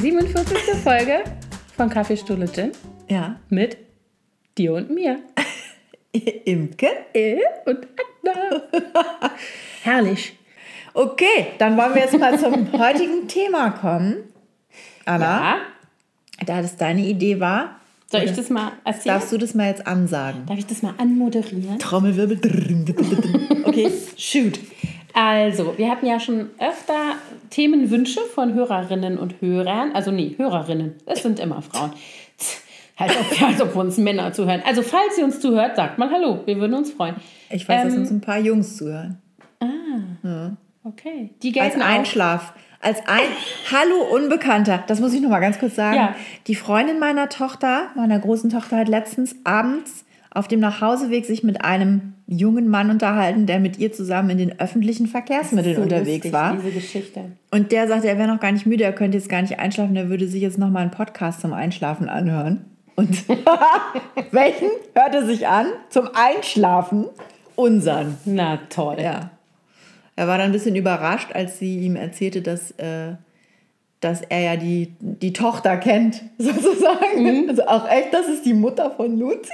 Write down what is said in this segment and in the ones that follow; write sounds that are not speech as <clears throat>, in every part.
47. Folge von Kaffeestuhle Gin Ja. mit dir und mir. <laughs> Imke? Äh und Anna. <laughs> Herrlich. Okay, dann wollen wir jetzt mal zum <laughs> heutigen Thema kommen. Anna, Ja. da das deine Idee war, Soll ich das mal erzählen? darfst du das mal jetzt ansagen. Darf ich das mal anmoderieren? Trommelwirbel. Okay, shoot. Also, wir hatten ja schon öfter Themenwünsche von Hörerinnen und Hörern. Also, nee, Hörerinnen. Es sind immer Frauen. Tch, Als <laughs> ob, als ob uns Männer zuhören. Also, falls ihr uns zuhört, sagt mal Hallo. Wir würden uns freuen. Ich weiß, dass Ähm, uns ein paar Jungs zuhören. Okay. Die Als gelten auch. Einschlaf. Als ein Hallo Unbekannter. Das muss ich noch mal ganz kurz sagen. Ja. Die Freundin meiner Tochter, meiner großen Tochter, hat letztens abends auf dem Nachhauseweg sich mit einem jungen Mann unterhalten, der mit ihr zusammen in den öffentlichen Verkehrsmitteln So unterwegs lustig, war. Diese Geschichte. Und der sagte, er wäre noch gar nicht müde, er könnte jetzt gar nicht einschlafen, er würde sich jetzt noch mal einen Podcast zum Einschlafen anhören. Und <laughs> welchen hört er sich an? Zum Einschlafen? Unseren. Na toll. Ja. Er war dann ein bisschen überrascht, als sie ihm erzählte, dass, äh, dass er ja die, die Tochter kennt, <laughs> sozusagen. Also auch echt, das ist die Mutter von Luzi.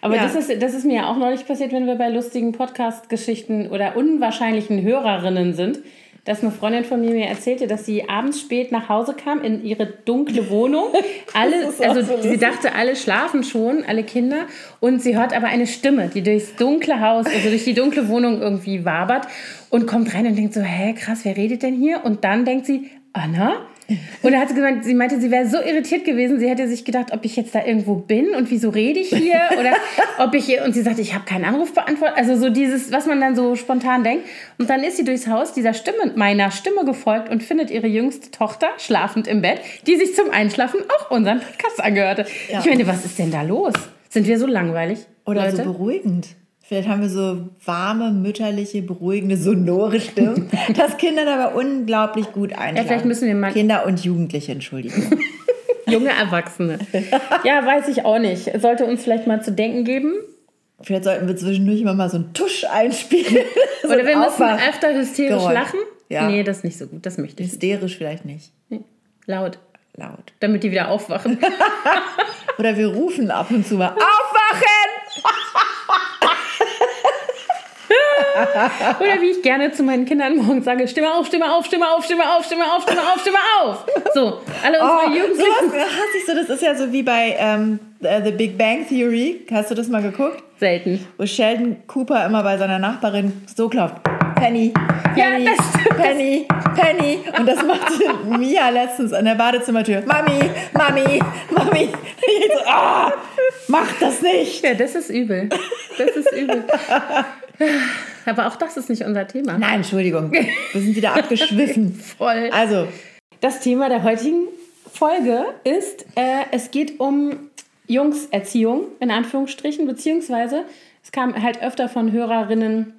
Aber Ja. das, ist, das ist mir ja auch neulich passiert, wenn wir bei lustigen Podcast-Geschichten oder unwahrscheinlichen Hörerinnen sind, dass eine Freundin von mir mir erzählte, dass sie abends spät nach Hause kam in ihre dunkle Wohnung. <laughs> Alle, also so sie dachte, alle schlafen schon, alle Kinder. Und sie hört aber eine Stimme, die durchs dunkle Haus, also durch die dunkle Wohnung irgendwie wabert und kommt rein und denkt so, hä, krass, wer redet denn hier? Und dann denkt sie, Anna? Und dann hat sie gemeint, sie meinte, sie wäre so irritiert gewesen, sie hätte sich gedacht, ob ich jetzt da irgendwo bin und wieso rede ich hier <laughs> oder ob ich hier und sie sagte, ich habe keinen Anruf beantwortet, also so dieses, was man dann so spontan denkt. Und dann ist sie durchs Haus dieser Stimme, meiner Stimme gefolgt und findet ihre jüngste Tochter schlafend im Bett, die sich zum Einschlafen auch unseren Podcast angehörte. Ja. Ich meine, was ist denn da los? Sind wir so langweilig? Oder Leute? so beruhigend. Vielleicht haben wir so warme, mütterliche, beruhigende, sonore Stimmen, <laughs> dass Kinder dabei unglaublich gut einschlafen. vielleicht müssen wir mal- Kinder und Jugendliche, Entschuldigung. <laughs> Junge Erwachsene. ja, weiß ich auch nicht. Sollte uns vielleicht mal zu denken geben. Vielleicht sollten wir zwischendurch immer mal so einen Tusch einspielen. <laughs> so Oder wir müssen öfter hysterisch Geräusch. lachen. Ja. Nee, das ist nicht so gut. Das möchte ich nicht. Hysterisch vielleicht nicht. Laut. Laut. Damit die wieder aufwachen. Oder wir rufen ab und zu mal Aufwachen! <laughs> Oder wie ich gerne zu meinen Kindern morgens sage, Stimme auf, Stimme auf, Stimme auf, Stimme auf, Stimme auf, Stimme auf, Stimme auf. So, alle unsere Oh, Jugendlichen. sowas hasse ich so. Das ist ja so wie bei ähm, äh, The Big Bang Theory. Hast du das mal geguckt? Selten. Wo Sheldon Cooper immer bei seiner Nachbarin so klopft. Penny, Penny, Ja. Penny, Penny. Und das machte <laughs> Mia letztens an der Badezimmertür. Mami, Mami, Mami. So, ah, mach das nicht. Ja, das ist übel. Das ist übel. <sighs> Aber auch das ist nicht unser Thema. Nein, Entschuldigung. <laughs> Wir sind wieder abgeschwiffen. Voll. Also, Das Thema der heutigen Folge ist, äh, es geht um Jungserziehung, in Anführungsstrichen, beziehungsweise es kam halt öfter von Hörerinnen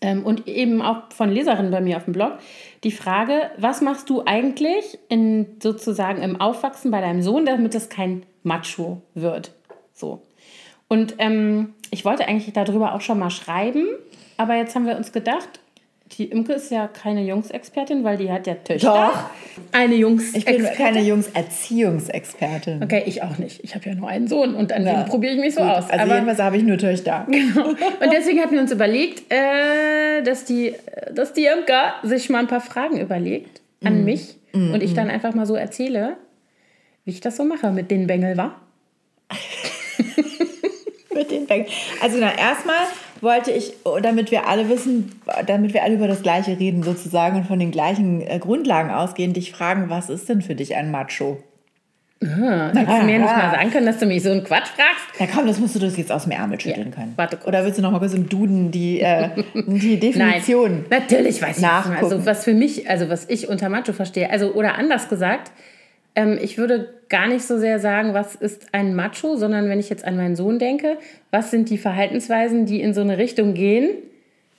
ähm, und eben auch von Leserinnen bei mir auf dem Blog die Frage, was machst du eigentlich in, sozusagen im Aufwachsen bei deinem Sohn, damit es kein Macho wird? So. Und ähm, ich wollte eigentlich darüber auch schon mal schreiben, aber jetzt haben wir uns gedacht, die Imke ist ja keine Jungsexpertin, weil die hat ja Töchter. Doch. Eine Jungs. ich bin keine Jungserziehungsexpertin. Okay, ich auch nicht. Ich habe ja nur einen Sohn und an Ja. dem probiere ich mich so Gut, aus. Also Aber, jedenfalls habe ich nur Töchter. <laughs> und deswegen hatten wir uns überlegt, äh, dass, die, dass die Imke sich mal ein paar Fragen überlegt an mich und ich dann einfach mal so erzähle, wie ich das so mache mit den Bengel, war. Mit den Bänken. Also na, erstmal wollte ich, damit wir alle wissen, damit wir alle über das Gleiche reden sozusagen und von den gleichen äh, Grundlagen ausgehen, dich fragen, was ist denn für dich ein Macho? Hättest du mir nicht mal sagen können, dass du mich so einen Quatsch fragst? Na komm, das musst du das jetzt aus dem Ärmel schütteln Ja, können. warte kurz. Oder willst du noch mal kurz im Duden die, äh, <laughs> die Nein, Definition? natürlich weiß ich das. Nachgucken. Also was für mich, also was ich unter Macho verstehe, also oder anders gesagt, ähm, ich würde gar nicht so sehr sagen, was ist ein Macho, sondern wenn ich jetzt an meinen Sohn denke, was sind die Verhaltensweisen, die in so eine Richtung gehen,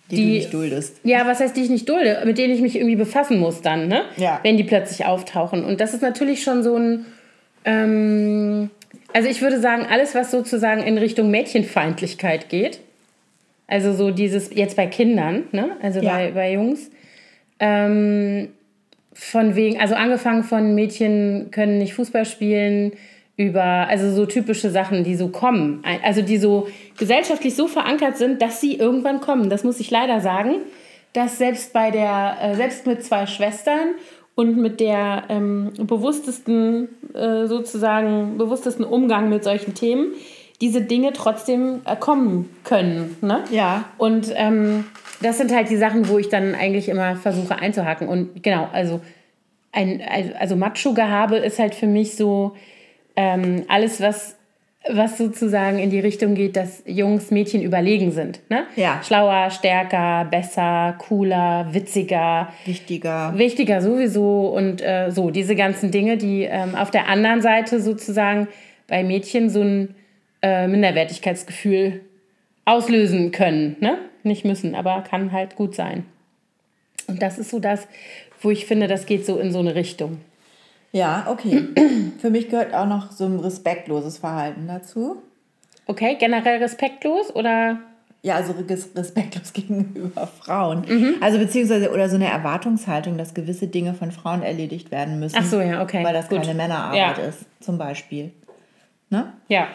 Die, die- du nicht duldest. ja, was heißt, die ich nicht dulde, mit denen ich mich irgendwie befassen muss dann, ne? Ja. Wenn die plötzlich auftauchen. Und das ist natürlich schon so ein, ähm, also ich würde sagen, alles, was sozusagen in Richtung Mädchenfeindlichkeit geht, also so dieses, jetzt bei Kindern, ne? Also Ja. bei, bei Jungs, ähm, von wegen, also angefangen von Mädchen können nicht Fußball spielen, über, also so typische Sachen, die so kommen, also die so gesellschaftlich so verankert sind, dass sie irgendwann kommen. Das muss ich leider sagen, dass selbst bei der, äh, selbst mit zwei Schwestern und mit der ähm, bewusstesten, äh, sozusagen, bewusstesten Umgang mit solchen Themen, diese Dinge trotzdem äh, kommen können. Ne? Ja. Und ähm, das sind halt die Sachen, wo ich dann eigentlich immer versuche einzuhaken. Und genau, also ein, also Macho-Gehabe ist halt für mich so, ähm, alles, was, was sozusagen in die Richtung geht, dass Jungs Mädchen überlegen sind. Ne? Ja. Schlauer, stärker, besser, cooler, witziger. Wichtiger. Wichtiger sowieso und äh, so, diese ganzen Dinge, die ähm, auf der anderen Seite sozusagen bei Mädchen so ein äh, Minderwertigkeitsgefühl auslösen können. Ne? Nicht müssen, aber kann halt gut sein. Und das ist so das, wo ich finde, das geht so in so eine Richtung. Ja, okay. Für mich gehört auch noch so ein respektloses Verhalten dazu. Okay, generell respektlos oder? Ja, also respektlos <laughs> gegenüber Frauen. Mhm. Also beziehungsweise oder so eine Erwartungshaltung, dass gewisse Dinge von Frauen erledigt werden müssen. Ach so, ja, okay. Weil das Gut. keine Männerarbeit ja. ist, zum Beispiel. Ne? Ja.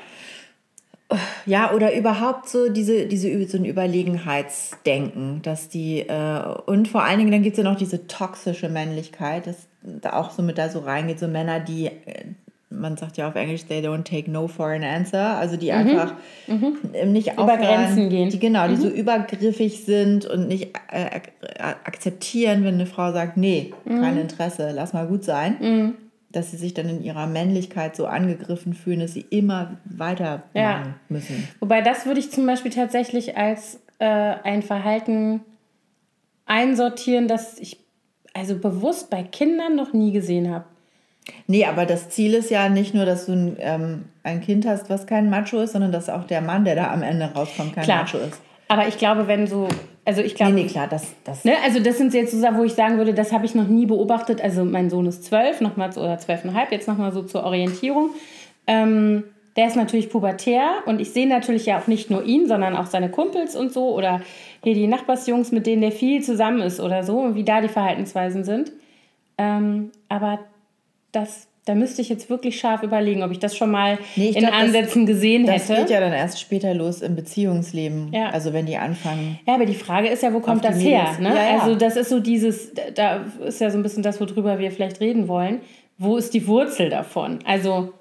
Ja, oder überhaupt so diese, diese so ein Überlegenheitsdenken, dass die, äh, und vor allen Dingen, dann gibt es ja noch diese toxische Männlichkeit, dass da auch so mit da so reingeht, so Männer, die, äh, man sagt ja auf Englisch, they don't take no for an answer, also die mhm. einfach mhm. nicht über Grenzen gehen. Die, genau, die mhm. so übergriffig sind und nicht äh, akzeptieren, wenn eine Frau sagt, nee, mhm. kein Interesse, lass mal gut sein. Dass sie sich dann in ihrer Männlichkeit so angegriffen fühlen, dass sie immer weiter ja. müssen. Wobei das würde ich zum Beispiel tatsächlich als äh, ein Verhalten einsortieren, das ich also bewusst bei Kindern noch nie gesehen habe. Nee, aber das Ziel ist ja nicht nur, dass du ein, ähm, ein Kind hast, was kein Macho ist, sondern dass auch der Mann, der da am Ende rauskommt, kein klar. Macho ist. Aber ich glaube, wenn so, also ich glaube. Nee, nee, klar, das. das ne, also das sind jetzt so Sachen, wo ich sagen würde, das habe ich noch nie beobachtet. Also mein Sohn ist zwölf, nochmal oder zwölfeinhalb, jetzt nochmal so zur Orientierung. Ähm, der ist natürlich pubertär und ich sehe natürlich ja auch nicht nur ihn, sondern auch seine Kumpels und so oder hier die Nachbarsjungs, mit denen der viel zusammen ist oder so und wie da die Verhaltensweisen sind. Ähm, aber das, da müsste ich jetzt wirklich scharf überlegen, ob ich das schon mal nee, in glaub, Ansätzen das, gesehen hätte. Das geht ja dann erst später los im Beziehungsleben. Ja. Also wenn die anfangen. Ja, aber die Frage ist ja, wo kommt das her? Ne? Ja, ja. Also das ist so dieses, da ist ja so ein bisschen das, worüber wir vielleicht reden wollen. Wo ist die Wurzel davon? Also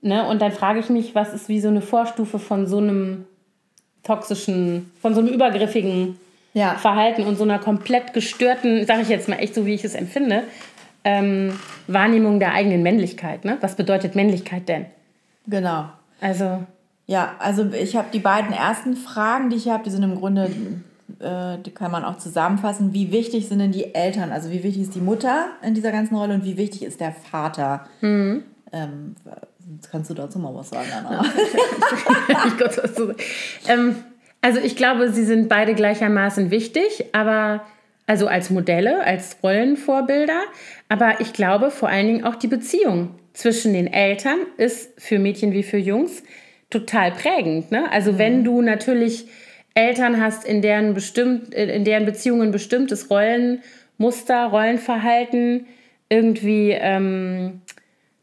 Ne? Und dann frage ich mich, was ist wie so eine Vorstufe von so einem toxischen, von so einem übergriffigen. Verhalten und so einer komplett gestörten, sage ich jetzt mal echt so, wie ich es empfinde, ähm, Wahrnehmung der eigenen Männlichkeit. Ne? Was bedeutet Männlichkeit denn? Genau. Also. Ja, also ich habe die beiden ersten Fragen, die ich habe, die sind im Grunde, äh, die kann man auch zusammenfassen. Wie wichtig sind denn die Eltern? Also wie wichtig ist die Mutter in dieser ganzen Rolle und wie wichtig ist der Vater? Mhm. Ähm, kannst du dazu mal was sagen, Anna. <laughs> ähm, also ich glaube, sie sind beide gleichermaßen wichtig, aber also als Modelle, als Rollenvorbilder. Aber ich glaube vor allen Dingen auch die Beziehung zwischen den Eltern ist für Mädchen wie für Jungs total prägend. Ne? Also mhm. wenn du natürlich Eltern hast, in deren, bestimmt, in deren Beziehungen bestimmtes Rollenmuster, Rollenverhalten irgendwie ähm,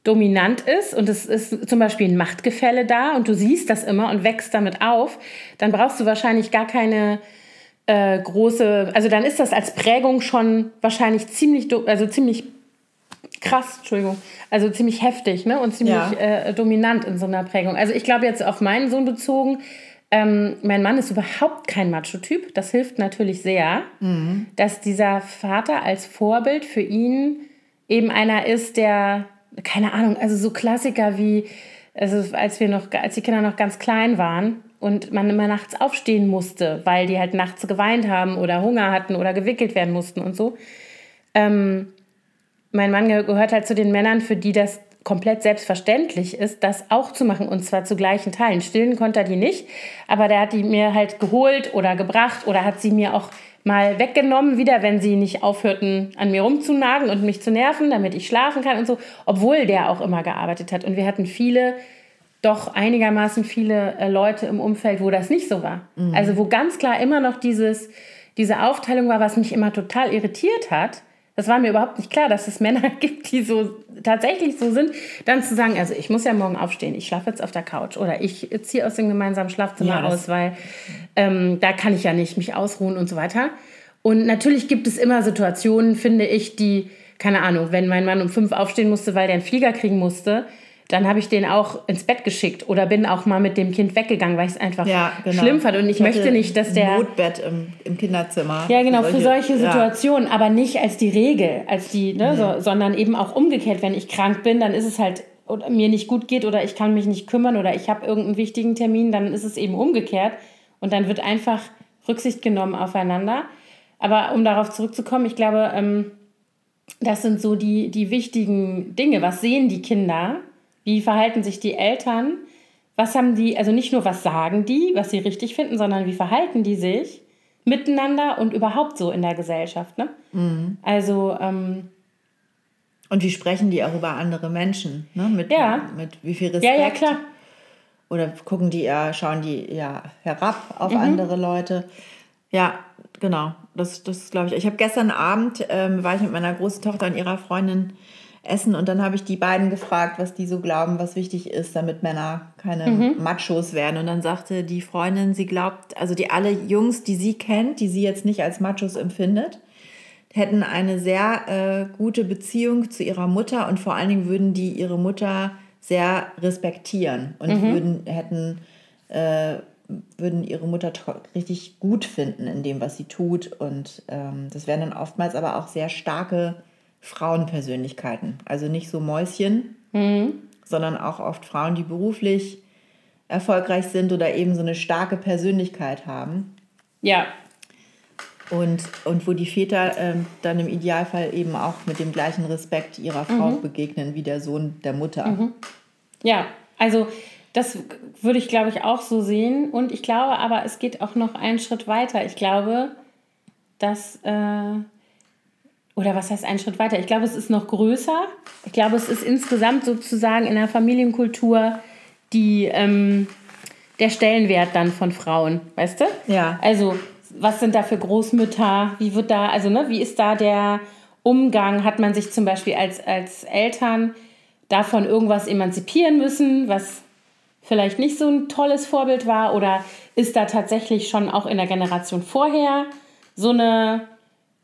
dominant ist und es ist zum Beispiel ein Machtgefälle da und du siehst das immer und wächst damit auf, dann brauchst du wahrscheinlich gar keine äh, große, also dann ist das als Prägung schon wahrscheinlich ziemlich, also ziemlich krass, Entschuldigung, also ziemlich heftig ne? und ziemlich ja. äh, dominant in so einer Prägung. Also ich glaube jetzt auf meinen Sohn bezogen, ähm, mein Mann ist überhaupt kein Macho-Typ. Das hilft natürlich sehr, mhm. dass dieser Vater als Vorbild für ihn eben einer ist, der keine Ahnung, also so Klassiker wie, also als wir noch, als die Kinder noch ganz klein waren und man immer nachts aufstehen musste, weil die halt nachts geweint haben oder Hunger hatten oder gewickelt werden mussten und so. Ähm, mein Mann gehört halt zu den Männern, für die das komplett selbstverständlich ist, das auch zu machen und zwar zu gleichen Teilen. Stillen konnte er die nicht, aber der hat die mir halt geholt oder gebracht oder hat sie mir auch mal weggenommen, wieder, wenn sie nicht aufhörten, an mir rumzunagen und mich zu nerven, damit ich schlafen kann und so, obwohl der auch immer gearbeitet hat. Und wir hatten viele, doch einigermaßen viele äh, Leute im Umfeld, wo das nicht so war. Mhm. Also wo ganz klar immer noch dieses, diese Aufteilung war, was mich immer total irritiert hat, Das war mir überhaupt nicht klar, dass es Männer <laughs> gibt, die so tatsächlich so sind, dann zu sagen, also ich muss ja morgen aufstehen, ich schlafe jetzt auf der Couch oder ich ziehe aus dem gemeinsamen Schlafzimmer ja, aus, weil ähm, da kann ich ja nicht mich ausruhen und so weiter. Und natürlich gibt es immer Situationen, finde ich, die, keine Ahnung, wenn mein Mann um fünf aufstehen musste, weil der einen Flieger kriegen musste, dann habe ich den auch ins Bett geschickt oder bin auch mal mit dem Kind weggegangen, weil ich es einfach ja, genau. schlimm fand. Und ich, ich möchte nicht, dass der. Notbett im, im Kinderzimmer. Ja, genau, solche, für solche Situationen, ja. aber nicht als die Regel, als die, ne, mhm. so, sondern eben auch umgekehrt, wenn ich krank bin, dann ist es halt oder mir nicht gut geht oder ich kann mich nicht kümmern oder ich habe irgendeinen wichtigen Termin, dann ist es eben umgekehrt und dann wird einfach Rücksicht genommen aufeinander. Aber um darauf zurückzukommen, ich glaube, ähm, das sind so die, die wichtigen Dinge. Was sehen die Kinder? Wie verhalten sich die Eltern? Was haben die, also nicht nur was sagen die, was sie richtig finden, sondern wie verhalten die sich miteinander und überhaupt so in der Gesellschaft. Ne? Mhm. Also. Ähm, und wie sprechen die auch über andere Menschen? Ne? Mit, ja. mit wie viel Respekt? Ja, ja, klar. Oder gucken die ja, schauen die ja herab auf mhm. andere Leute? Ja, genau. Das, das glaube ich. Ich habe gestern Abend, ähm, war ich mit meiner großen Tochter und ihrer Freundin essen und dann habe ich die beiden gefragt, was die so glauben, was wichtig ist, damit Männer keine mhm. Machos werden. Und dann sagte die Freundin, sie glaubt, also die alle Jungs, die sie kennt, die sie jetzt nicht als Machos empfindet, hätten eine sehr äh, gute Beziehung zu ihrer Mutter und vor allen Dingen würden die ihre Mutter sehr respektieren und mhm. würden hätten äh, würden ihre Mutter richtig gut finden in dem, was sie tut. Und ähm, das wären dann oftmals aber auch sehr starke Frauenpersönlichkeiten. Also nicht so Mäuschen, mhm. sondern auch oft Frauen, die beruflich erfolgreich sind oder eben so eine starke Persönlichkeit haben. Ja. Und, und wo die Väter ähm, dann im Idealfall eben auch mit dem gleichen Respekt ihrer Frau mhm. begegnen wie der Sohn der Mutter. Mhm. Ja, also das würde ich, glaube ich, auch so sehen. Und ich glaube aber, es geht auch noch einen Schritt weiter. Ich glaube, dass, äh, oder was heißt einen Schritt weiter? Ich glaube, es ist noch größer. Ich glaube, es ist insgesamt sozusagen in der Familienkultur die, ähm, der Stellenwert dann von Frauen, weißt du? Ja. Also, was sind da für Großmütter? Wie wird da, also, ne, wie ist da der Umgang? Hat man sich zum Beispiel als, als Eltern davon irgendwas emanzipieren müssen, was vielleicht nicht so ein tolles Vorbild war? Oder ist da tatsächlich schon auch in der Generation vorher so eine,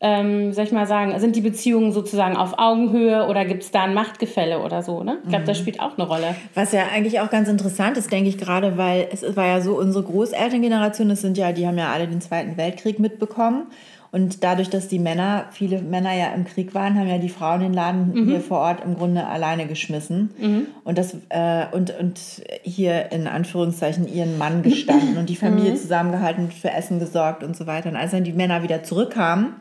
ähm, soll ich mal sagen, sind die Beziehungen sozusagen auf Augenhöhe oder gibt es da ein Machtgefälle oder so? Ne? Ich glaube, das mhm. spielt auch eine Rolle. Was ja eigentlich auch ganz interessant ist, denke ich gerade, weil es war ja so, unsere Großelterngeneration, das sind ja, die haben ja alle den Zweiten Weltkrieg mitbekommen. Und dadurch, dass die Männer, viele Männer ja im Krieg waren, haben ja die Frauen den Laden mhm. hier vor Ort im Grunde alleine geschmissen. Mhm. Und, das, äh, und, und hier in Anführungszeichen ihren Mann gestanden und die Familie mhm. zusammengehalten, für Essen gesorgt und so weiter. Und als dann die Männer wieder zurückkamen,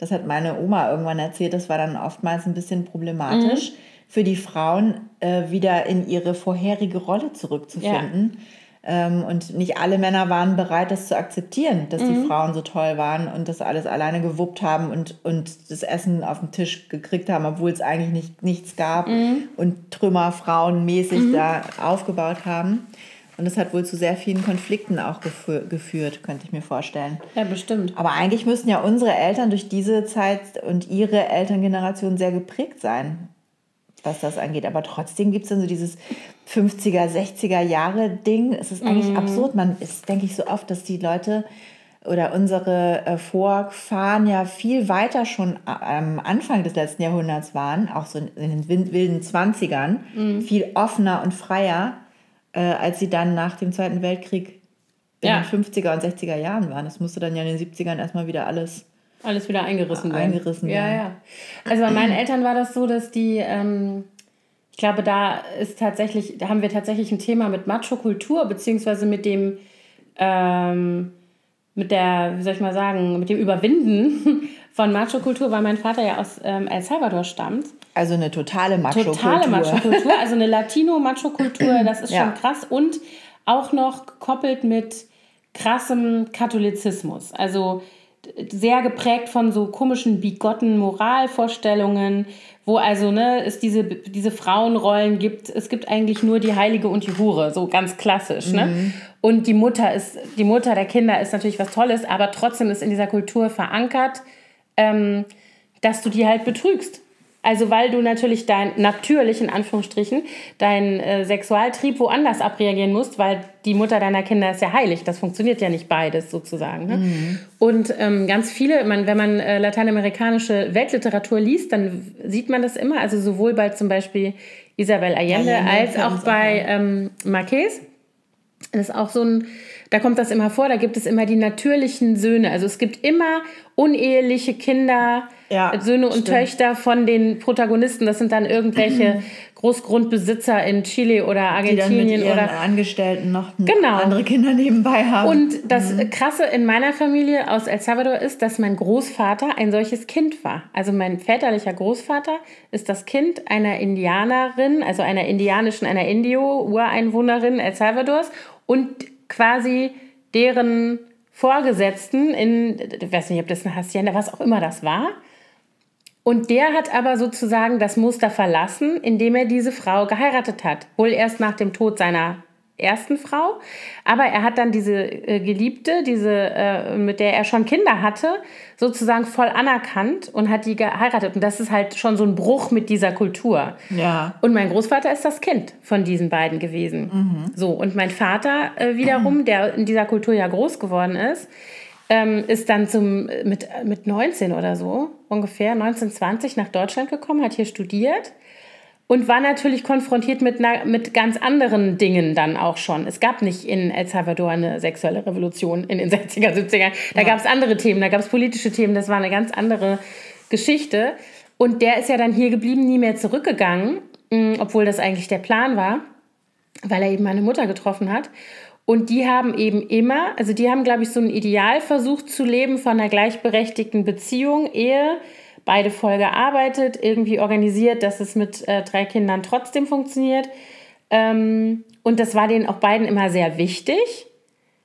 das hat meine Oma irgendwann erzählt, das war dann oftmals ein bisschen problematisch mhm. für die Frauen, äh, wieder in ihre vorherige Rolle zurückzufinden. Ja ähm, und nicht alle Männer waren bereit, das zu akzeptieren, dass mhm. die Frauen so toll waren und das alles alleine gewuppt haben und, und das Essen auf den Tisch gekriegt haben, obwohl es eigentlich nicht, nichts gab mhm. und Trümmer frauenmäßig mhm. da aufgebaut haben. Und das hat wohl zu sehr vielen Konflikten auch geführt, könnte ich mir vorstellen. Ja, bestimmt. Aber eigentlich müssten ja unsere Eltern durch diese Zeit und ihre Elterngeneration sehr geprägt sein was das angeht. Aber trotzdem gibt es dann so dieses 50er, 60er Jahre Ding. Es ist eigentlich mhm. absurd. Man ist, denke ich, so oft, dass die Leute oder unsere äh, Vorfahren ja viel weiter schon am Anfang des letzten Jahrhunderts waren, auch so in den wilden 20ern, mhm. viel offener und freier, äh, als sie dann nach dem Zweiten Weltkrieg in ja. den 50er und 60er Jahren waren. Das musste dann ja in den 70ern erstmal wieder alles alles wieder eingerissen werden. Eingerissen werden. Ja, ja. Also bei meinen Eltern war das so, dass die, ähm, ich glaube, da ist tatsächlich, da haben wir tatsächlich ein Thema mit Macho-Kultur, beziehungsweise mit dem, ähm, mit der, wie soll ich mal sagen, mit dem Überwinden von Macho-Kultur, weil mein Vater ja aus ähm, El Salvador stammt. Also eine totale Macho-Kultur. Totale Macho-Kultur, also eine Latino-Macho-Kultur, <clears throat> das ist ja. schon krass. Und auch noch gekoppelt mit krassem Katholizismus. Also sehr geprägt von so komischen, bigotten Moralvorstellungen, wo also ne, es diese, diese Frauenrollen gibt. Es gibt eigentlich nur die Heilige und die Hure, so ganz klassisch. Ne? Mhm. Ne? Und die Mutter ist, die Mutter der Kinder ist natürlich was Tolles, aber trotzdem ist in dieser Kultur verankert, ähm, dass du die halt betrügst. Also weil du natürlich dein, natürlich in Anführungsstrichen, dein äh, Sexualtrieb woanders abreagieren musst, weil die Mutter deiner Kinder ist ja heilig. Das funktioniert ja nicht beides sozusagen. Ne? Mhm. Und ähm, ganz viele, man, wenn man äh, lateinamerikanische Weltliteratur liest, dann sieht man das immer. Also sowohl bei zum Beispiel Isabel Allende, Allende als auch bei ähm, Marquez. Das ist auch so ein da kommt das immer vor, da gibt es immer die natürlichen Söhne. Also es gibt immer uneheliche Kinder, ja, Söhne und stimmt. Töchter von den Protagonisten. Das sind dann irgendwelche <clears throat> Großgrundbesitzer in Chile oder Argentinien oder Angestellten noch genau. andere Kinder nebenbei haben. Und das mhm. Krasse in meiner Familie aus El Salvador ist, dass mein Großvater ein solches Kind war. Also mein väterlicher Großvater ist das Kind einer Indianerin, also einer indianischen, einer Indio-Ureinwohnerin El Salvadors und quasi deren Vorgesetzten in, ich weiß nicht, ob das eine Hacienda, was auch immer das war. Und der hat aber sozusagen das Muster verlassen, indem er diese Frau geheiratet hat. Wohl erst nach dem Tod seiner ersten Frau. Aber er hat dann diese äh, Geliebte, diese, äh, mit der er schon Kinder hatte, sozusagen voll anerkannt und hat die geheiratet. Und das ist halt schon so ein Bruch mit dieser Kultur. Ja. Und mein Großvater ist das Kind von diesen beiden gewesen. Mhm. So, und mein Vater äh, wiederum, mhm. der in dieser Kultur ja groß geworden ist, ähm, ist dann zum, mit, mit 19 oder so, ungefähr 1920 nach Deutschland gekommen, hat hier studiert und war natürlich konfrontiert mit, mit ganz anderen Dingen dann auch schon. Es gab nicht in El Salvador eine sexuelle Revolution in den <laughs> 60er, 70er. Da ja. gab es andere Themen, da gab es politische Themen, das war eine ganz andere Geschichte. Und der ist ja dann hier geblieben, nie mehr zurückgegangen, mm, obwohl das eigentlich der Plan war, weil er eben meine Mutter getroffen hat. Und die haben eben immer, also die haben, glaube ich, so ein Ideal versucht zu leben von einer gleichberechtigten Beziehung, Ehe, beide voll gearbeitet, irgendwie organisiert, dass es mit äh, drei Kindern trotzdem funktioniert. Ähm, und das war denen auch beiden immer sehr wichtig.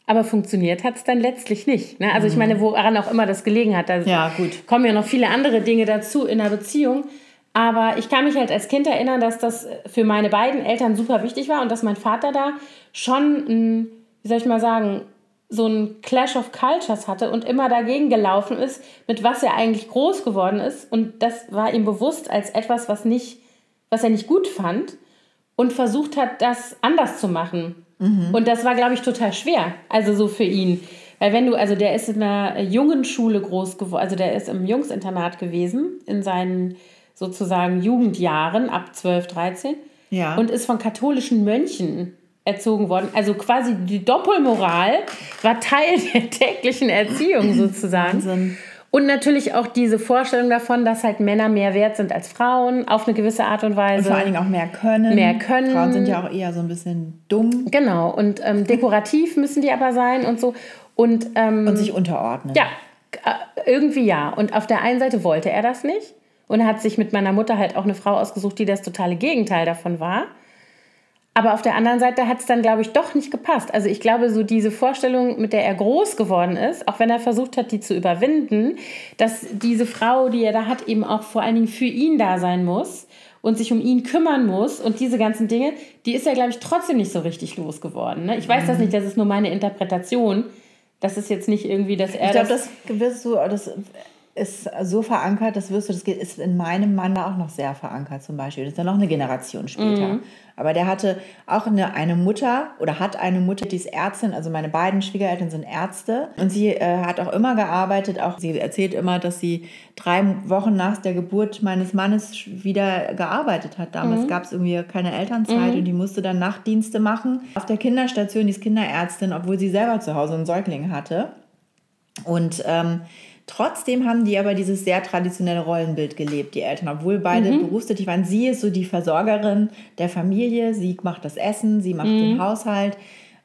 Aber funktioniert hat es dann letztlich nicht. Ne? Also ich mhm. meine, woran auch immer das gelegen hat. Da ja, gut. kommen ja noch viele andere Dinge dazu in der Beziehung. Aber ich kann mich halt als Kind erinnern, dass das für meine beiden Eltern super wichtig war und dass mein Vater da schon, ein, wie soll ich mal sagen, so ein Clash of Cultures hatte und immer dagegen gelaufen ist, mit was er eigentlich groß geworden ist. Und das war ihm bewusst als etwas, was, nicht, was er nicht gut fand und versucht hat, das anders zu machen. Mhm. Und das war, glaube ich, total schwer. Also so für ihn. Weil wenn du, also der ist in einer jungen Schule groß geworden, also der ist im Jungsinternat gewesen, in seinen sozusagen Jugendjahren ab 12, 13. Ja. Und ist von katholischen Mönchen erzogen worden. Also quasi die Doppelmoral war Teil <laughs> der täglichen Erziehung sozusagen. Wahnsinn. Und natürlich auch diese Vorstellung davon, dass halt Männer mehr wert sind als Frauen, auf eine gewisse Art und Weise. Und vor allen Dingen auch mehr können. Mehr können. Frauen sind ja auch eher so ein bisschen dumm. Genau. Und ähm, dekorativ <laughs> müssen die aber sein und so. Und, ähm, und sich unterordnen. Ja, äh, irgendwie ja. Und auf der einen Seite wollte er das nicht. Und hat sich mit meiner Mutter halt auch eine Frau ausgesucht, die das totale Gegenteil davon war. Aber auf der anderen Seite hat es dann, glaube ich, doch nicht gepasst. Also ich glaube, so diese Vorstellung, mit der er groß geworden ist, auch wenn er versucht hat, die zu überwinden, dass diese Frau, die er da hat, eben auch vor allen Dingen für ihn da sein muss und sich um ihn kümmern muss und diese ganzen Dinge, die ist er, glaube ich, trotzdem nicht so richtig losgeworden. Ne? Ich weiß mhm. das nicht, das ist nur meine Interpretation. Das ist jetzt nicht irgendwie, dass er. Ich glaube, das, das das ist so verankert, das wirst du, das ist in meinem Mann auch noch sehr verankert zum Beispiel. Das ist ja noch eine Generation später. Mhm. Aber der hatte auch eine, eine Mutter oder hat eine Mutter, die ist Ärztin, also meine beiden Schwiegereltern sind Ärzte. Und sie äh, hat auch immer gearbeitet, auch sie erzählt immer, dass sie drei Wochen nach der Geburt meines Mannes wieder gearbeitet hat. Damals mhm. gab es irgendwie keine Elternzeit mhm. und die musste dann Nachtdienste machen. Auf der Kinderstation, die ist Kinderärztin, obwohl sie selber zu Hause einen Säugling hatte. Und ähm, Trotzdem haben die aber dieses sehr traditionelle Rollenbild gelebt, die Eltern, obwohl beide mhm. berufstätig waren. Sie ist so die Versorgerin der Familie, sie macht das Essen, sie macht mhm. den Haushalt.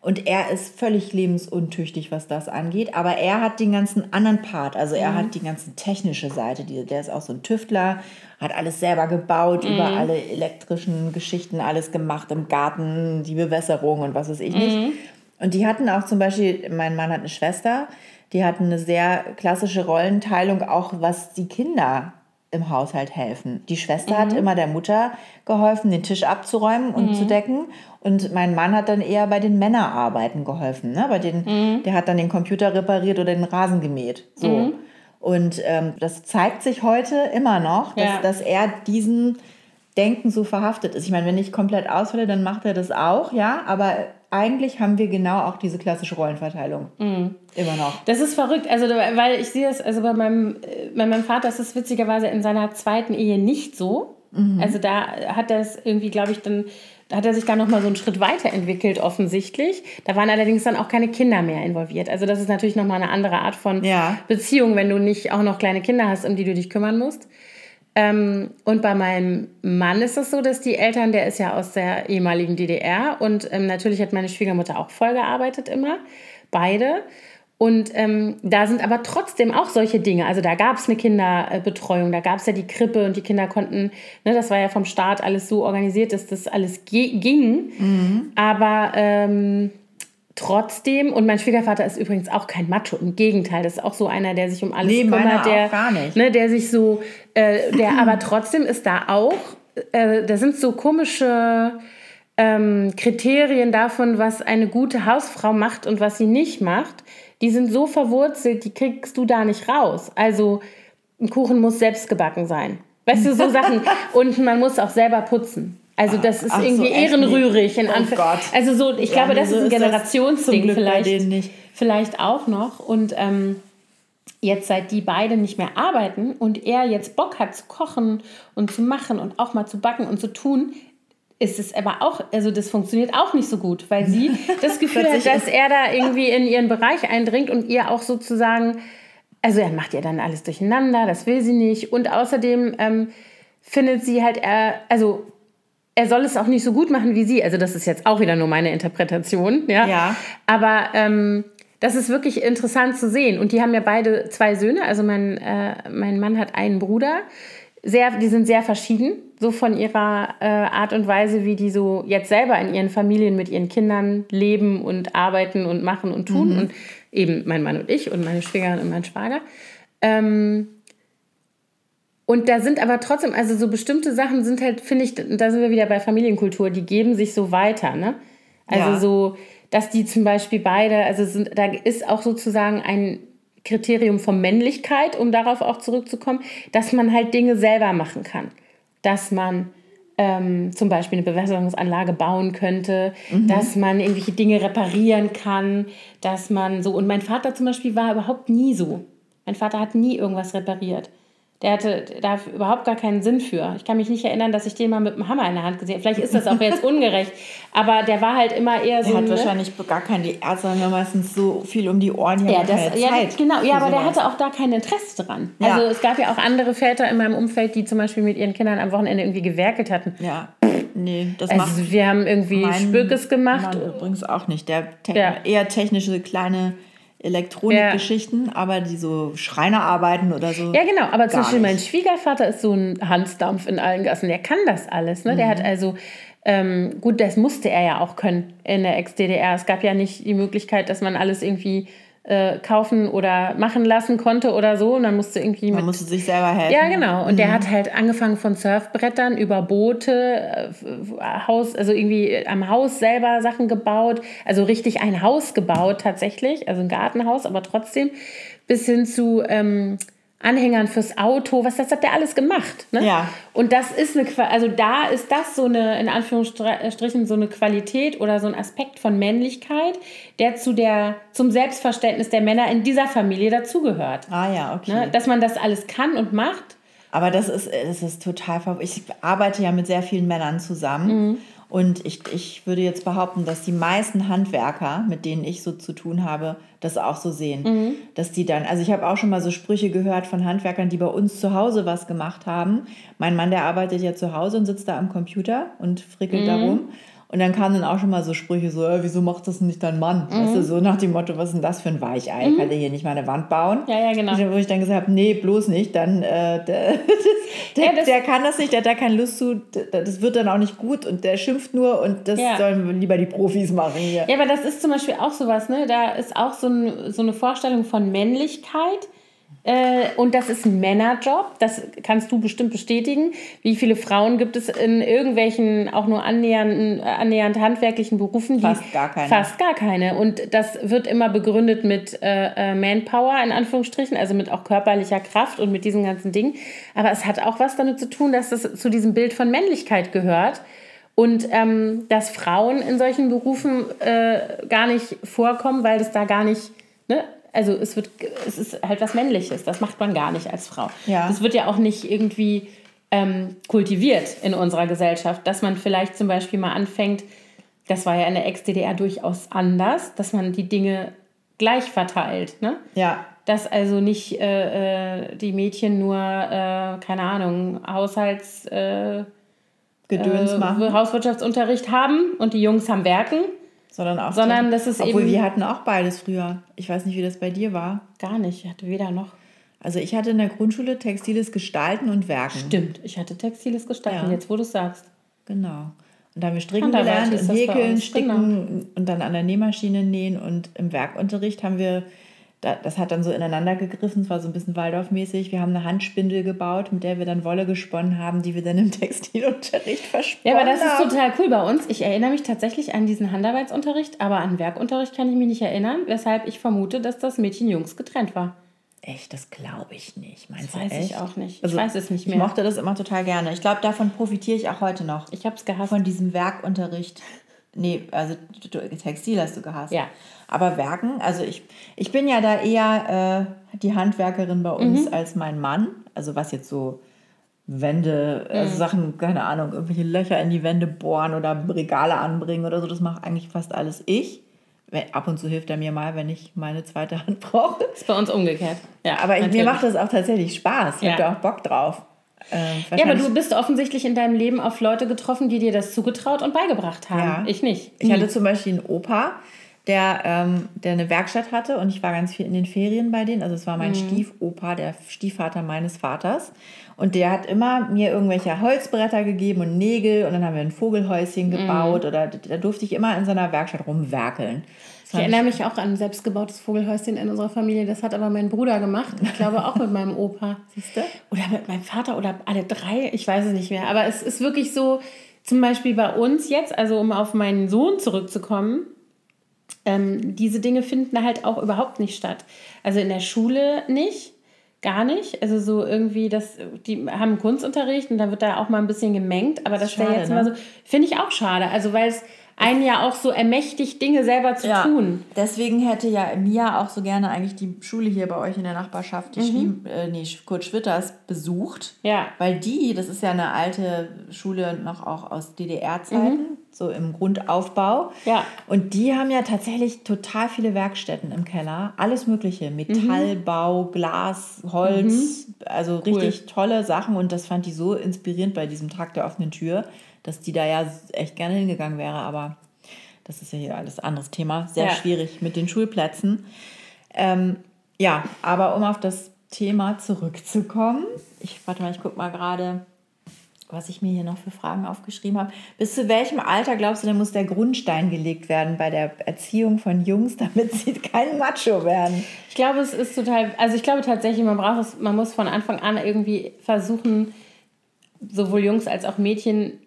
Und er ist völlig lebensuntüchtig, was das angeht. Aber er hat den ganzen anderen Part. Also er mhm. hat die ganze technische Seite. Der ist auch so ein Tüftler, hat alles selber gebaut, mhm. über alle elektrischen Geschichten, alles gemacht im Garten, die Bewässerung und was weiß ich nicht. Mhm. Und die hatten auch zum Beispiel, mein Mann hat eine Schwester, die hatten eine sehr klassische Rollenteilung, auch was die Kinder im Haushalt helfen. Die Schwester mhm. hat immer der Mutter geholfen, den Tisch abzuräumen und mhm. zu decken. Und mein Mann hat dann eher bei den Männerarbeiten geholfen. Ne? Bei den, mhm. Der hat dann den Computer repariert oder den Rasen gemäht. So. Mhm. Und ähm, das zeigt sich heute immer noch, dass, Ja. dass er diesen Denken so verhaftet ist. Ich meine, wenn ich komplett ausfalle, dann macht er das auch, ja. Aber eigentlich haben wir genau auch diese klassische Rollenverteilung. Mhm. Immer noch. Das ist verrückt, also weil ich sehe es, also bei meinem, äh, bei meinem Vater ist es witzigerweise in seiner zweiten Ehe nicht so. Also da hat er es irgendwie, glaube ich, dann da hat er sich da noch mal so einen Schritt weiterentwickelt offensichtlich. Da waren allerdings dann auch keine Kinder mehr involviert. Also das ist natürlich noch mal eine andere Art von Ja. Beziehung, wenn du nicht auch noch kleine Kinder hast, um die du dich kümmern musst. Ähm, und bei meinem Mann ist es so, dass die Eltern, der ist ja aus der ehemaligen DDR und ähm, natürlich hat meine Schwiegermutter auch voll gearbeitet immer, beide. Und ähm, da sind aber trotzdem auch solche Dinge. Also da gab es eine Kinderbetreuung, da gab es ja die Krippe und die Kinder konnten, ne, das war ja vom Staat alles so organisiert, dass das alles ging. Aber ähm, trotzdem, und mein Schwiegervater ist übrigens auch kein Macho, im Gegenteil, das ist auch so einer, der sich um alles Nee, kümmert, der, auch gar nicht. Ne, der sich so, äh, der <clears throat> aber trotzdem ist da auch, äh, da sind so komische ähm, Kriterien davon, was eine gute Hausfrau macht und was sie nicht macht, die sind so verwurzelt, die kriegst du da nicht raus. Also ein Kuchen muss selbst gebacken sein. Weißt du, so Sachen. <laughs> Und man muss auch selber putzen. Also das ist Ach so, irgendwie echt ehrenrührig. In Oh Anf- Gott. Also so, ich Ja, glaube, das so ist ein ist Generationsding bei vielleicht. Vielleicht auch noch. Und ähm, jetzt, seit die beiden nicht mehr arbeiten und er jetzt Bock hat zu kochen und zu machen und auch mal zu backen und zu tun, ist es aber auch, also das funktioniert auch nicht so gut, weil sie <laughs> das Gefühl hat, dass er da irgendwie in ihren Bereich eindringt und ihr auch sozusagen, also er macht ihr dann alles durcheinander, das will sie nicht. Und außerdem ähm, findet sie halt, er, also er soll es auch nicht so gut machen wie sie. Also das ist jetzt auch wieder nur meine Interpretation. Ja. Ja. Aber ähm, das ist wirklich interessant zu sehen. Und die haben ja beide zwei Söhne. Also mein, äh, mein Mann hat einen Bruder. Sehr, die sind sehr verschieden, so von ihrer äh, Art und Weise, wie die so jetzt selber in ihren Familien mit ihren Kindern leben und arbeiten und machen und tun. Und eben mein Mann und ich und meine Schwägerin und mein Schwager. Ähm, und da sind aber trotzdem, also so bestimmte Sachen sind halt, finde ich, da sind wir wieder bei Familienkultur, die geben sich so weiter, ne? Also Ja. so, dass die zum Beispiel beide, also sind, da ist auch sozusagen ein Kriterium von Männlichkeit, um darauf auch zurückzukommen, dass man halt Dinge selber machen kann. Dass man ähm, zum Beispiel eine Bewässerungsanlage bauen könnte, dass man irgendwelche Dinge reparieren kann, dass man so, und mein Vater zum Beispiel war überhaupt nie so. Mein Vater hat nie irgendwas repariert. Der hatte da überhaupt gar keinen Sinn für. Ich kann mich nicht erinnern, dass ich den mal mit dem Hammer in der Hand gesehen habe. Vielleicht ist das auch jetzt ungerecht. <laughs> Aber der war halt immer eher so. Der hat ne? wahrscheinlich gar keine, die Ärzte haben ja meistens so viel um die Ohren, Ja, das, ja, Zeit. genau. Ja, aber der sowas. hatte auch da kein Interesse dran. Ja. Also es gab ja auch andere Väter in meinem Umfeld, die zum Beispiel mit ihren Kindern am Wochenende irgendwie gewerkelt hatten. Ja, nee, das macht Also wir haben irgendwie Spökes gemacht. Mann übrigens auch nicht. Der te Ja. eher technische kleine Elektronikgeschichten, aber die so Schreinerarbeiten oder so. Ja, genau. Aber zum Beispiel mein. Schwiegervater ist so ein Hansdampf in allen Gassen. Der kann das alles. Ne? Der Mhm. hat also, ähm, gut, das musste er ja auch können in der Ex-DDR. Es gab ja nicht die Möglichkeit, dass man alles irgendwie äh, kaufen oder machen lassen konnte oder so. Und dann musste irgendwie Man musste sich selber helfen. Ja, genau. Und der hat halt angefangen von Surfbrettern über Boote, äh, Haus, also irgendwie am Haus selber Sachen gebaut. Also richtig ein Haus gebaut tatsächlich, also ein Gartenhaus, aber trotzdem bis hin zu ähm, Anhängern fürs Auto. Was das hat der alles gemacht? Ne? Ja. Und das ist eine, also da ist das so eine, in Anführungsstrichen, so eine Qualität oder so ein Aspekt von Männlichkeit, der zu der, zum Selbstverständnis der Männer in dieser Familie dazugehört. Ah ja, okay. Ne? Dass man das alles kann und macht. Aber das ist, das ist total Ich arbeite ja mit sehr vielen Männern zusammen. Und ich, ich würde jetzt behaupten, dass die meisten Handwerker, mit denen ich so zu tun habe, das auch so sehen. Dass die dann, also ich habe auch schon mal so Sprüche gehört von Handwerkern, die bei uns zu Hause was gemacht haben. Mein Mann, der arbeitet ja zu Hause und sitzt da am Computer und frickelt da rum. Und dann kamen dann auch schon mal so Sprüche, so, äh, wieso macht das nicht dein Mann? Weißt du, so nach dem Motto, was ist denn das für ein Weichei? Kann der hier nicht mal eine Wand bauen? Ja, ja, genau. Wo ich dann gesagt habe, nee, bloß nicht, dann äh, <laughs> der, der, Ja, der kann das nicht, der hat da keine Lust zu, das wird dann auch nicht gut und der schimpft nur und das Ja. sollen lieber die Profis machen hier. Ja, aber das ist zum Beispiel auch sowas, ne? Da ist auch so, ein, so eine Vorstellung von Männlichkeit, Äh, und das ist ein Männerjob, das kannst du bestimmt bestätigen. Wie viele Frauen gibt es in irgendwelchen auch nur annähernd, annähernd handwerklichen Berufen? Fast gar keine. Fast gar keine. Und das wird immer begründet mit äh, äh, Manpower, in Anführungsstrichen, also mit auch körperlicher Kraft und mit diesen ganzen Dingen. Aber es hat auch was damit zu tun, dass das zu diesem Bild von Männlichkeit gehört. Und ähm, dass Frauen in solchen Berufen äh, gar nicht vorkommen, weil das da gar nicht, ne? Also es wird, es ist halt was Männliches, das macht man gar nicht als Frau. Ja. Das wird ja auch nicht irgendwie ähm, kultiviert in unserer Gesellschaft, dass man vielleicht zum Beispiel mal anfängt, das war ja in der Ex-DDR durchaus anders, dass man die Dinge gleich verteilt. Ne? Ja. Dass also nicht äh, äh, die Mädchen nur, äh, keine Ahnung, Haushalts... Äh, Gedöns äh, machen. Hauswirtschaftsunterricht haben und die Jungs haben Werken. Sondern auch. Sondern das ist obwohl eben- wir hatten auch beides früher. Ich weiß nicht, wie das bei dir war. Gar nicht, ich hatte weder noch. Also ich hatte in der Grundschule textiles Gestalten und Werken. Stimmt, ich hatte textiles Gestalten, Ja. jetzt wo du es sagst. Genau. Und da haben wir stricken gelernt und häkeln, uns, genau. sticken und dann an der Nähmaschine nähen. Und im Werkunterricht haben wir, das hat dann so ineinander gegriffen, es war so ein bisschen Waldorfmäßig. Wir haben eine Handspindel gebaut, mit der wir dann Wolle gesponnen haben, die wir dann im <laughs> Textilunterricht Ja, versponnen aber das ist haben. total cool bei uns. Ich erinnere mich tatsächlich an diesen Handarbeitsunterricht, aber an Werkunterricht kann ich mich nicht erinnern, weshalb ich vermute, dass das Mädchen-Jungs getrennt war. Echt, das glaube ich nicht. Meinst Das weiß echt? ich auch nicht. Also, ich weiß es nicht Ich mehr. mochte das immer total gerne. Ich glaube, davon profitiere ich auch heute noch. Ich habe es gehasst. Von diesem Werkunterricht. Nee, also Textil hast du gehasst. Ja. Aber Werken, also ich, ich bin ja da eher äh, die Handwerkerin bei uns Mhm. als mein Mann. Also was jetzt so Wände, Mhm. also Sachen, keine Ahnung, irgendwelche Löcher in die Wände bohren oder Regale anbringen oder so, das mache eigentlich fast alles ich. Ab und zu hilft er mir mal, wenn ich meine zweite Hand <laughs> brauche. ist bei uns umgekehrt. Ja, Aber ich, mir macht das auch tatsächlich Spaß. Ich Ja. habe da auch Bock drauf. Ähm, Ja, aber du bist offensichtlich in deinem Leben auf Leute getroffen, die dir das zugetraut und beigebracht haben. Ja. Ich nicht. Ich hatte zum Beispiel einen Opa, der, ähm, der eine Werkstatt hatte und ich war ganz viel in den Ferien bei denen. Also es war mein Stiefopa, der Stiefvater meines Vaters. Und der hat immer mir irgendwelche Holzbretter gegeben und Nägel und dann haben wir ein Vogelhäuschen gebaut oder da durfte ich immer in seiner Werkstatt rumwerkeln. Das Ich erinnere mich auch an ein selbstgebautes Vogelhäuschen in unserer Familie. Das hat aber mein Bruder gemacht. Ich glaube auch mit meinem Opa. Siehste? Oder mit meinem Vater oder alle drei. Ich weiß es nicht mehr. Aber es ist wirklich so, zum Beispiel bei uns jetzt, also um auf meinen Sohn zurückzukommen, ähm, diese Dinge finden halt auch überhaupt nicht statt. Also in der Schule nicht, gar nicht. Also so irgendwie, das, die haben Kunstunterricht und da wird da auch mal ein bisschen gemengt, aber das schade, jetzt ne? mal so, finde ich auch schade. Also weil es einen ja auch so ermächtigt, Dinge selber zu tun. Deswegen hätte ja Mia auch so gerne eigentlich die Schule hier bei euch in der Nachbarschaft, die Schwie- äh, nee, Kurt Schwitters, besucht. Ja. Weil die, das ist ja eine alte Schule noch auch aus DDR-Zeiten, so im Grundaufbau. Ja. Und die haben ja tatsächlich total viele Werkstätten im Keller. Alles Mögliche. Metallbau, Glas, Holz. Also richtig tolle Sachen. Und das fand die so inspirierend bei diesem Tag der offenen Tür, dass die da ja echt gerne hingegangen wäre. Aber das ist ja hier alles anderes Thema. Sehr Ja. schwierig mit den Schulplätzen. Ähm, ja, aber um auf das Thema zurückzukommen. Ich warte mal, ich gucke mal gerade, was ich mir hier noch für Fragen aufgeschrieben habe. Bis zu welchem Alter glaubst du, denn muss der Grundstein gelegt werden bei der Erziehung von Jungs, <laughs> damit sie kein Macho werden? Ich glaube, es ist total, also ich glaube tatsächlich, man braucht es, man muss von Anfang an irgendwie versuchen, sowohl Jungs als auch Mädchen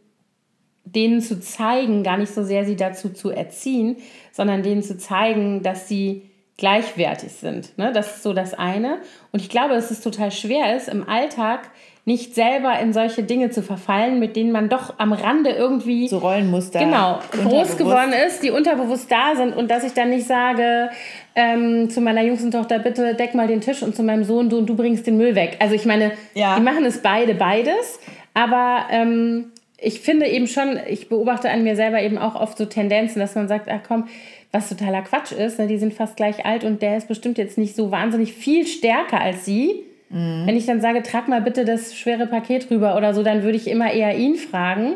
denen zu zeigen, gar nicht so sehr sie dazu zu erziehen, sondern denen zu zeigen, dass sie gleichwertig sind. Ne? Das ist so das eine. Und ich glaube, dass es total schwer ist, im Alltag nicht selber in solche Dinge zu verfallen, mit denen man doch am Rande irgendwie So Rollenmuster. genau, groß geworden ist, die unterbewusst da sind und dass ich dann nicht sage ähm, zu meiner jüngsten Tochter, bitte deck mal den Tisch und zu meinem Sohn, du, du bringst den Müll weg. Also ich meine, Ja. die machen es beide beides, aber ähm, ich finde eben schon, ich beobachte an mir selber eben auch oft so Tendenzen, dass man sagt, ach komm, was totaler Quatsch ist, ne, die sind fast gleich alt und der ist bestimmt jetzt nicht so wahnsinnig viel stärker als sie. Wenn ich dann sage, trag mal bitte das schwere Paket rüber oder so, dann würde ich immer eher ihn fragen.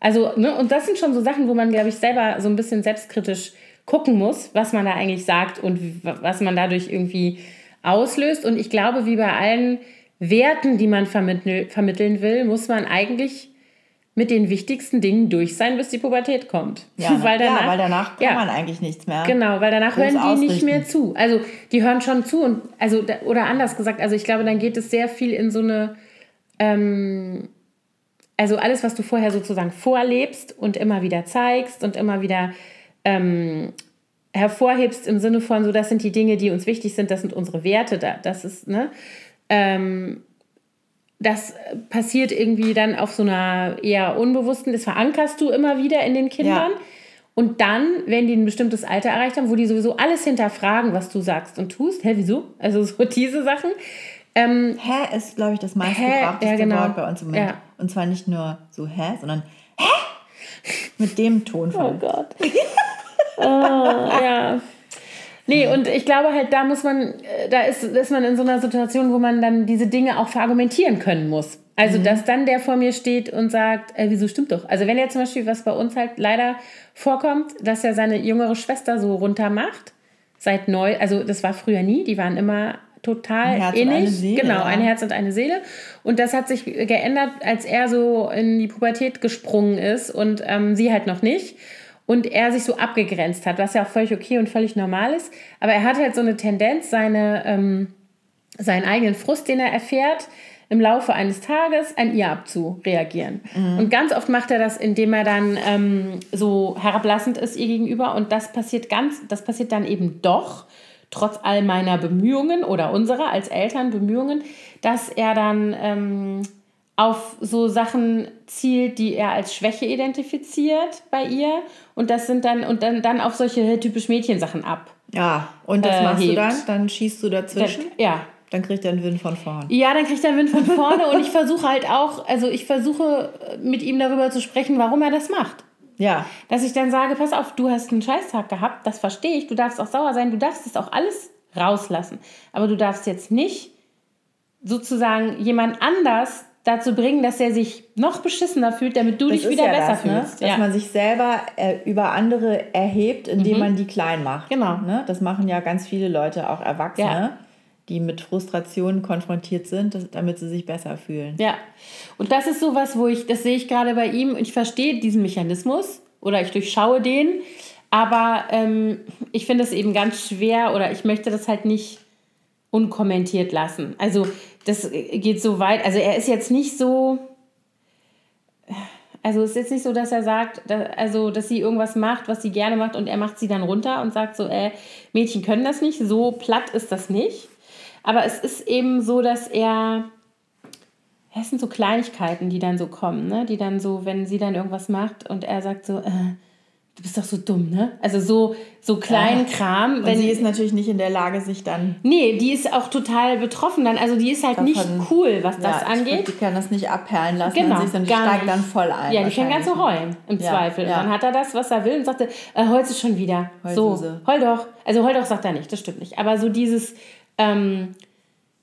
Also, ne, und das sind schon so Sachen, wo man, glaube ich, selber so ein bisschen selbstkritisch gucken muss, was man da eigentlich sagt und was man dadurch irgendwie auslöst. Und ich glaube, wie bei allen Werten, die man vermittel, vermitteln will, muss man eigentlich mit den wichtigsten Dingen durch sein, bis die Pubertät kommt. Ja, <laughs> weil danach, ja, weil danach kann man eigentlich nichts mehr. Genau, weil danach hören die ausrichten. nicht mehr zu. Also die hören schon zu und also oder anders gesagt, also ich glaube, dann geht es sehr viel in so eine ähm, also alles, was du vorher sozusagen vorlebst und immer wieder zeigst und immer wieder ähm, hervorhebst im Sinne von so, das sind die Dinge, die uns wichtig sind, das sind unsere Werte, da, das ist, ne? Ähm, das passiert irgendwie dann auf so einer eher unbewussten, das verankerst du immer wieder in den Kindern. Ja. Und dann, wenn die ein bestimmtes Alter erreicht haben, wo die sowieso alles hinterfragen, was du sagst und tust, hä, wieso? Also so <laughs> diese Sachen. Ähm, Hä ist, glaube ich, das meistgebrauchteste ja, genau. Wort bei uns im Moment. Ja. Und zwar nicht nur so hä, sondern hä? Mit dem Tonfall. Oh Gott. oh, <laughs> ja. Nee, und ich glaube halt, da muss man, äh, da ist, ist man in so einer Situation, wo man dann diese Dinge auch verargumentieren können muss. Also, dass dann der vor mir steht und sagt, äh, wieso stimmt doch? Also, wenn er zum Beispiel, was bei uns halt leider vorkommt, dass er seine jüngere Schwester so runter macht, seit neu, also das war früher nie, die waren immer total Ein innig. eine Seele, genau, ein Herz und eine Seele. Und das hat sich geändert, als er so in die Pubertät gesprungen ist und ähm, sie halt noch nicht. Und er sich so abgegrenzt hat, was ja auch völlig okay und völlig normal ist. Aber er hat halt so eine Tendenz, seine, ähm, seinen eigenen Frust, den er erfährt, im Laufe eines Tages an ihr abzureagieren. Und ganz oft macht er das, indem er dann ähm, so herablassend ist ihr gegenüber. Und das passiert ganz, das passiert dann eben doch, trotz all meiner Bemühungen oder unserer als Eltern Bemühungen, dass er dann ähm, auf so Sachen zielt, die er als Schwäche identifiziert bei ihr. Und das sind dann, und dann, dann auf solche typisch Mädchensachen ab. Ja, und das Äh, machst du hebt. dann? Dann schießt du dazwischen? Ja, Dann kriegt er einen Wind von vorn. Ja, dann kriegt er Wind von vorne und ich versuche halt auch, also ich versuche äh, mit ihm darüber zu sprechen, warum er das macht. Ja, Dass ich dann sage, pass auf, du hast einen Scheißtag gehabt, das verstehe ich, du darfst auch sauer sein, du darfst das auch alles rauslassen. Aber du darfst jetzt nicht sozusagen jemand anders dazu bringen, dass er sich noch beschissener fühlt, damit du das dich wieder ja besser das, ne? fühlst. Dass ja. man sich selber äh, über andere erhebt, indem man die klein macht. Genau. Ne? Das machen ja ganz viele Leute, auch Erwachsene, Ja. die mit Frustrationen konfrontiert sind, dass- damit sie sich besser fühlen. Ja, und das ist so was, wo ich, das sehe ich gerade bei ihm, ich verstehe diesen Mechanismus oder ich durchschaue den, aber ähm, ich finde es eben ganz schwer oder ich möchte das halt nicht unkommentiert lassen. Also das geht so weit, also er ist jetzt nicht so, also es ist jetzt nicht so, dass er sagt, da, also dass sie irgendwas macht, was sie gerne macht und er macht sie dann runter und sagt so, äh, Mädchen können das nicht, so platt ist das nicht. Aber es ist eben so, dass er es sind so Kleinigkeiten, die dann so kommen, ne? Die dann so, wenn sie dann irgendwas macht und er sagt so, äh, du bist doch so dumm, ne? Also so, so kleinen Kram. Und Wenn, sie ist natürlich nicht in der Lage, sich dann. nee, die ist auch total betroffen dann. Also die ist halt nicht Davon- cool, was das ja, angeht. glaub, Die kann das nicht abperlen lassen Genau, an sich, steigt nicht. dann voll ein. Ja, die fängt ganz zu wahrscheinlich. heulen, im Ja, Zweifel. ja. Dann hat er das, was er will und sagte, äh, heulst du schon wieder. So, Heulsuse. heul doch. Also heul doch sagt er nicht, das stimmt nicht. Aber so dieses, ähm,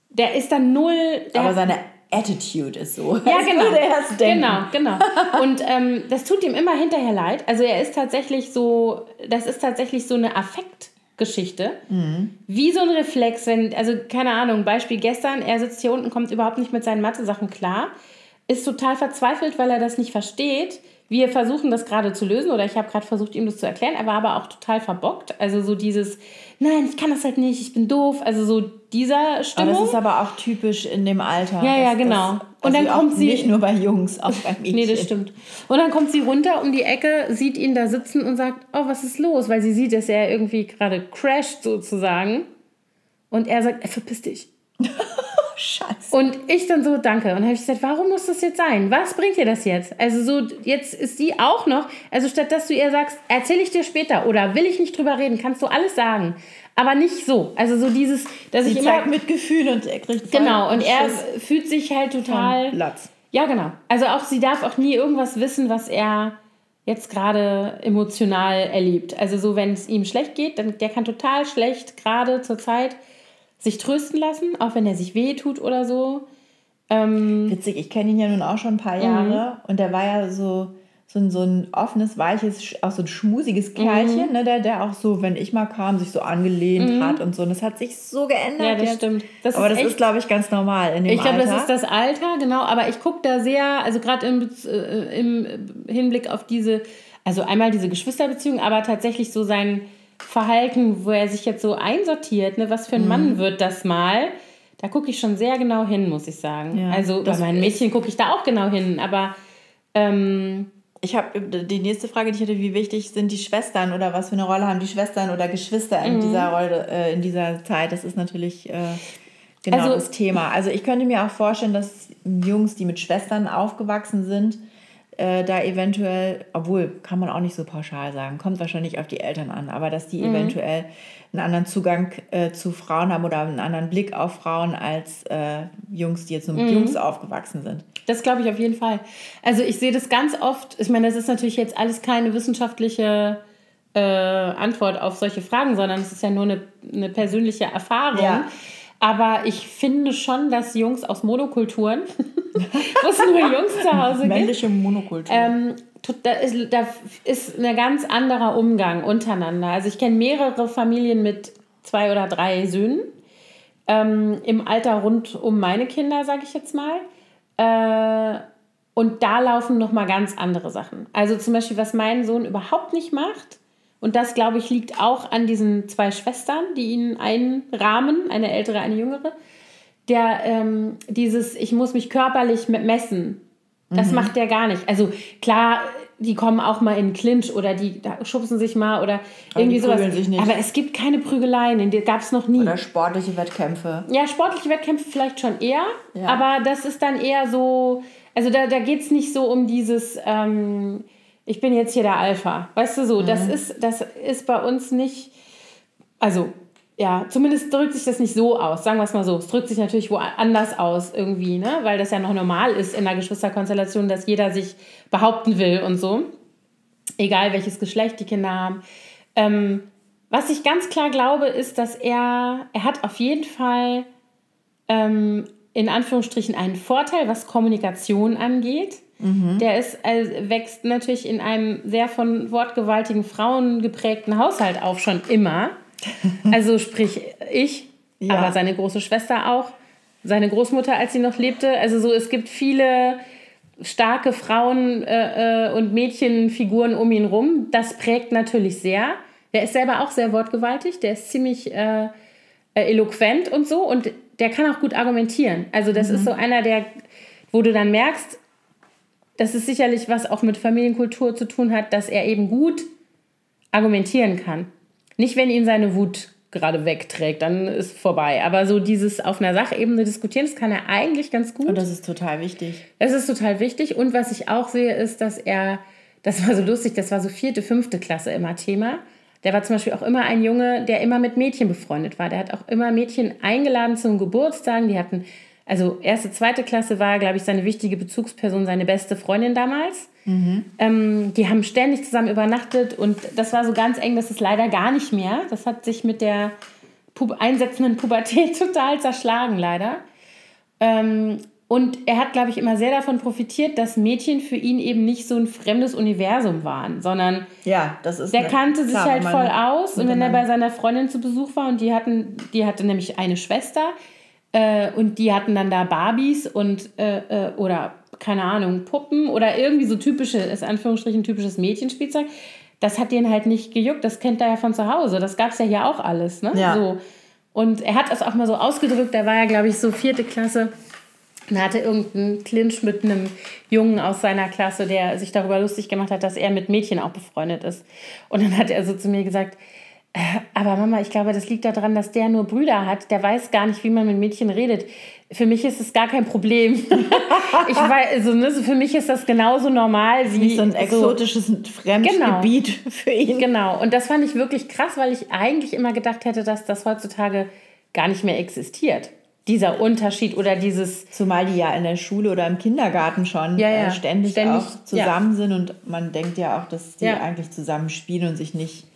der ist dann null. Aber seine Attitude ist so. Ja, als genau. würde er es denken. Genau, genau. Und ähm, das tut ihm immer hinterher leid. Also er ist tatsächlich so, das ist tatsächlich so eine Affektgeschichte. Mhm. Wie so ein Reflex, wenn, also keine Ahnung, Beispiel gestern, er sitzt hier unten, kommt überhaupt nicht mit seinen Mathe-Sachen klar, ist total verzweifelt, weil er das nicht versteht. Wir versuchen das gerade zu lösen oder ich habe gerade versucht, ihm das zu erklären. Er war aber auch total verbockt. Also so dieses, nein, ich kann das halt nicht, ich bin doof. Also so dieser Aber Stimmung. das ist aber auch typisch in dem Alter. Ja, ja, genau. dass- Und dann also kommt sie- Nicht nur bei Jungs, auch bei Mädchen. <laughs> Nee, das stimmt. Und dann kommt sie runter um die Ecke, sieht ihn da sitzen und sagt, oh, was ist los? Weil sie sieht, dass er irgendwie gerade crasht sozusagen. Und er sagt, "Ey, verpiss dich. <laughs> Scheiße. Und ich dann so, danke. Und habe ich gesagt, warum muss das jetzt sein? Was bringt dir das jetzt? Also so, jetzt ist sie auch noch, also statt dass du ihr sagst, erzähle ich dir später oder will ich nicht drüber reden, kannst du alles sagen. Aber nicht so. Also so dieses, dass Sie ich immer... zeigt Mitgefühl und er kriegt Genau, und er fühlt sich halt total... Platz. Ja, genau. Also auch sie darf auch nie irgendwas wissen, was er jetzt gerade emotional erlebt. Also so, wenn es ihm schlecht geht, dann der kann total schlecht gerade zur Zeit sich trösten lassen, auch wenn er sich weh tut oder so. Ähm, Witzig, ich kenne ihn ja nun auch schon ein paar Jahre und der war ja so, so ein, so ein offenes, weiches, auch so ein schmusiges Kerlchen, mhm. ne, der, der auch so, wenn ich mal kam, sich so angelehnt mhm. hat und so. Und das hat sich so geändert. Ja, das jetzt. stimmt. Das aber ist das ist, glaube ich, ganz normal in dem Ich glaube, das ist das Alter, genau. Aber ich gucke da sehr, also gerade im, äh, im Hinblick auf diese, also einmal diese Geschwisterbeziehung, aber tatsächlich so sein Verhalten, wo er sich jetzt so einsortiert, ne, was für ein mhm. Mann wird das mal? Da gucke ich schon sehr genau hin, muss ich sagen. Ja, also bei meinen Mädchen gucke ich da auch genau hin, aber ähm, ich habe die nächste Frage, die ich hatte, wie wichtig sind die Schwestern oder was für eine Rolle haben die Schwestern oder Geschwister in mhm. dieser Rolle, äh, in dieser Zeit? Das ist natürlich äh, genau also, das Thema. Also ich könnte mir auch vorstellen, dass Jungs, die mit Schwestern aufgewachsen sind, äh, da eventuell, obwohl kann man auch nicht so pauschal sagen, kommt wahrscheinlich auf die Eltern an, aber dass die mhm. eventuell einen anderen Zugang äh, zu Frauen haben oder einen anderen Blick auf Frauen als äh, Jungs, die jetzt nur mit mhm. Jungs aufgewachsen sind. Das glaube ich auf jeden Fall. Also ich sehe das ganz oft, ich meine, das ist natürlich jetzt alles keine wissenschaftliche äh, Antwort auf solche Fragen, sondern es ist ja nur eine, eine persönliche Erfahrung. Ja. Aber ich finde schon, dass Jungs aus Monokulturen, <laughs> wo es nur Jungs zu Hause gibt, männliche Monokultur, ähm, da ist, da ist ein ganz anderer Umgang untereinander. Also ich kenne mehrere Familien mit zwei oder drei Söhnen ähm, im Alter rund um meine Kinder, sage ich jetzt mal. Äh, und da laufen noch mal ganz andere Sachen. Also zum Beispiel, was mein Sohn überhaupt nicht macht, und das, glaube ich, liegt auch an diesen zwei Schwestern, die ihn einrahmen, eine ältere, eine jüngere. Der, ähm, dieses, ich muss mich körperlich messen, das mhm. macht der gar nicht. Also klar, die kommen auch mal in Clinch oder die schubsen sich mal oder irgendwie sowas. Aber es gibt keine Prügeleien, die gab es noch nie. Oder sportliche Wettkämpfe. Ja, sportliche Wettkämpfe vielleicht schon eher, ja. aber das ist dann eher so, also da, da geht es nicht so um dieses, ähm, ich bin jetzt hier der Alpha. Weißt du so, mhm. das, ist, das ist bei uns nicht, also ja, zumindest drückt sich das nicht so aus, sagen wir es mal so. Es drückt sich natürlich woanders aus irgendwie, ne? weil das ja noch normal ist in der Geschwisterkonstellation, dass jeder sich behaupten will und so. Egal welches Geschlecht die Kinder haben. Ähm, was ich ganz klar glaube, ist, dass er, er hat auf jeden Fall ähm, in Anführungsstrichen einen Vorteil, was Kommunikation angeht. Mhm. Der ist, äh, wächst natürlich in einem sehr von wortgewaltigen Frauen geprägten Haushalt auf, schon immer. <laughs> Also sprich ich, ja. aber seine große Schwester auch, seine Großmutter, als sie noch lebte. Also so, es gibt viele starke Frauen äh, äh, und Mädchenfiguren um ihn rum. Das prägt natürlich sehr. Der ist selber auch sehr wortgewaltig, der ist ziemlich äh, äh eloquent und so und der kann auch gut argumentieren. Also das mhm. ist so einer, der, wo du dann merkst, das ist sicherlich was auch mit Familienkultur zu tun hat, dass er eben gut argumentieren kann. Nicht, wenn ihn seine Wut gerade wegträgt, dann ist vorbei. Aber so dieses auf einer Sachebene diskutieren, das kann er eigentlich ganz gut. Und das ist total wichtig. Das ist total wichtig. Und was ich auch sehe, ist, dass er, das war so lustig, das war so vierte, fünfte Klasse immer Thema. Der war zum Beispiel auch immer ein Junge, der immer mit Mädchen befreundet war. Der hat auch immer Mädchen eingeladen zum Geburtstag. Die hatten also erste, zweite Klasse war, glaube ich, seine wichtige Bezugsperson, seine beste Freundin damals. Mhm. Ähm, die haben ständig zusammen übernachtet und das war so ganz eng, das ist leider gar nicht mehr. Das hat sich mit der Pub einsetzenden Pubertät <laughs> total zerschlagen, leider. Ähm, und er hat, glaube ich, immer sehr davon profitiert, dass Mädchen für ihn eben nicht so ein fremdes Universum waren, sondern ja, das ist der kannte sich halt voll aus. Und wenn er bei seiner Freundin zu Besuch war und die hatten, die hatte nämlich eine Schwester, äh, und die hatten dann da Barbies und äh, äh, oder keine Ahnung, Puppen oder irgendwie so typische, ist Anführungsstrichen typisches Mädchenspielzeug. Das hat den halt nicht gejuckt, das kennt er ja von zu Hause. Das gab es ja hier auch alles. Ne? Ja. So. Und er hat das auch mal so ausgedrückt, da war ja, glaube ich, so vierte Klasse. Und hatte irgendeinen Clinch mit einem Jungen aus seiner Klasse, der sich darüber lustig gemacht hat, dass er mit Mädchen auch befreundet ist. Und dann hat er so zu mir gesagt, aber Mama, ich glaube, das liegt daran, dass der nur Brüder hat. Der weiß gar nicht, wie man mit Mädchen redet. Für mich ist es gar kein Problem. <laughs> ich weiß, also, ne, für mich ist das genauso normal wie so ein exotisches so, Fremdgebiet genau, für ihn. Genau. Und das fand ich wirklich krass, weil ich eigentlich immer gedacht hätte, dass das heutzutage gar nicht mehr existiert. Dieser Unterschied oder dieses. Zumal die ja in der Schule oder im Kindergarten schon ja, ja. Äh, ständig, ständig, auch zusammen ja. sind und man denkt ja auch, dass die eigentlich zusammen spielen und sich nicht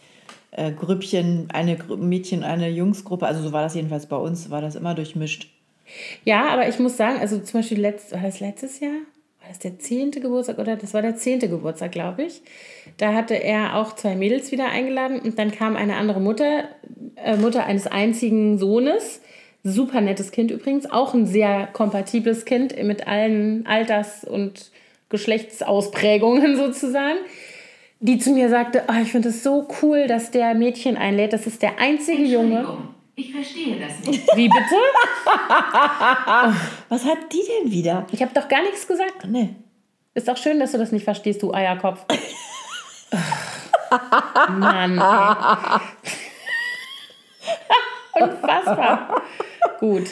äh, Grüppchen, eine Mädchen, eine Jungsgruppe. Also so war das jedenfalls bei uns, war das immer durchmischt. Ja, aber ich muss sagen, also zum Beispiel letzt, war das letztes Jahr? war das der zehnte Geburtstag oder das war der zehnte Geburtstag, glaube ich. Da hatte er auch zwei Mädels wieder eingeladen und dann kam eine andere Mutter, äh, Mutter eines einzigen Sohnes. Super nettes Kind übrigens, auch ein sehr kompatibles Kind mit allen Alters- und Geschlechtsausprägungen <laughs> sozusagen, die zu mir sagte, oh, ich finde es so cool, dass der Mädchen einlädt. Das ist der einzige Junge. Ich verstehe das nicht. Wie bitte? Was hat die denn wieder? Ich habe doch gar nichts gesagt. Nee. Ist doch schön, dass du das nicht verstehst, du Eierkopf. Mann. Ey. <laughs> Unfassbar. Gut.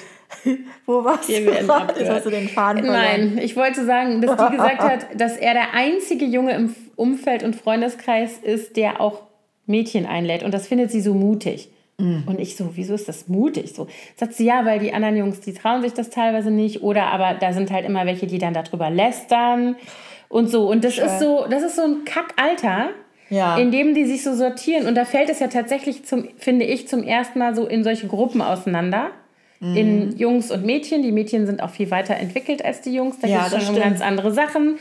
Wo warst du. Jetzt hast du den Faden verloren. Nein, ich wollte sagen, dass die gesagt hat, dass er der einzige Junge im Umfeld und Freundeskreis ist, der auch Mädchen einlädt. Und das findet sie so mutig. Mm. Und ich so, wieso ist das mutig? So sagt sie, ja, weil die anderen Jungs, die trauen sich das teilweise nicht. Oder aber da sind halt immer welche, die dann darüber lästern und so. Und das ist so, das ist so ein Kackalter, Ja. in dem die sich so sortieren. Und da fällt es ja tatsächlich, zum, finde ich, zum ersten Mal so in solche Gruppen auseinander. Mhm. In Jungs und Mädchen. Die Mädchen sind auch viel weiter entwickelt als die Jungs. Da Ja, geht es schon stimmt. ganz andere Sachen.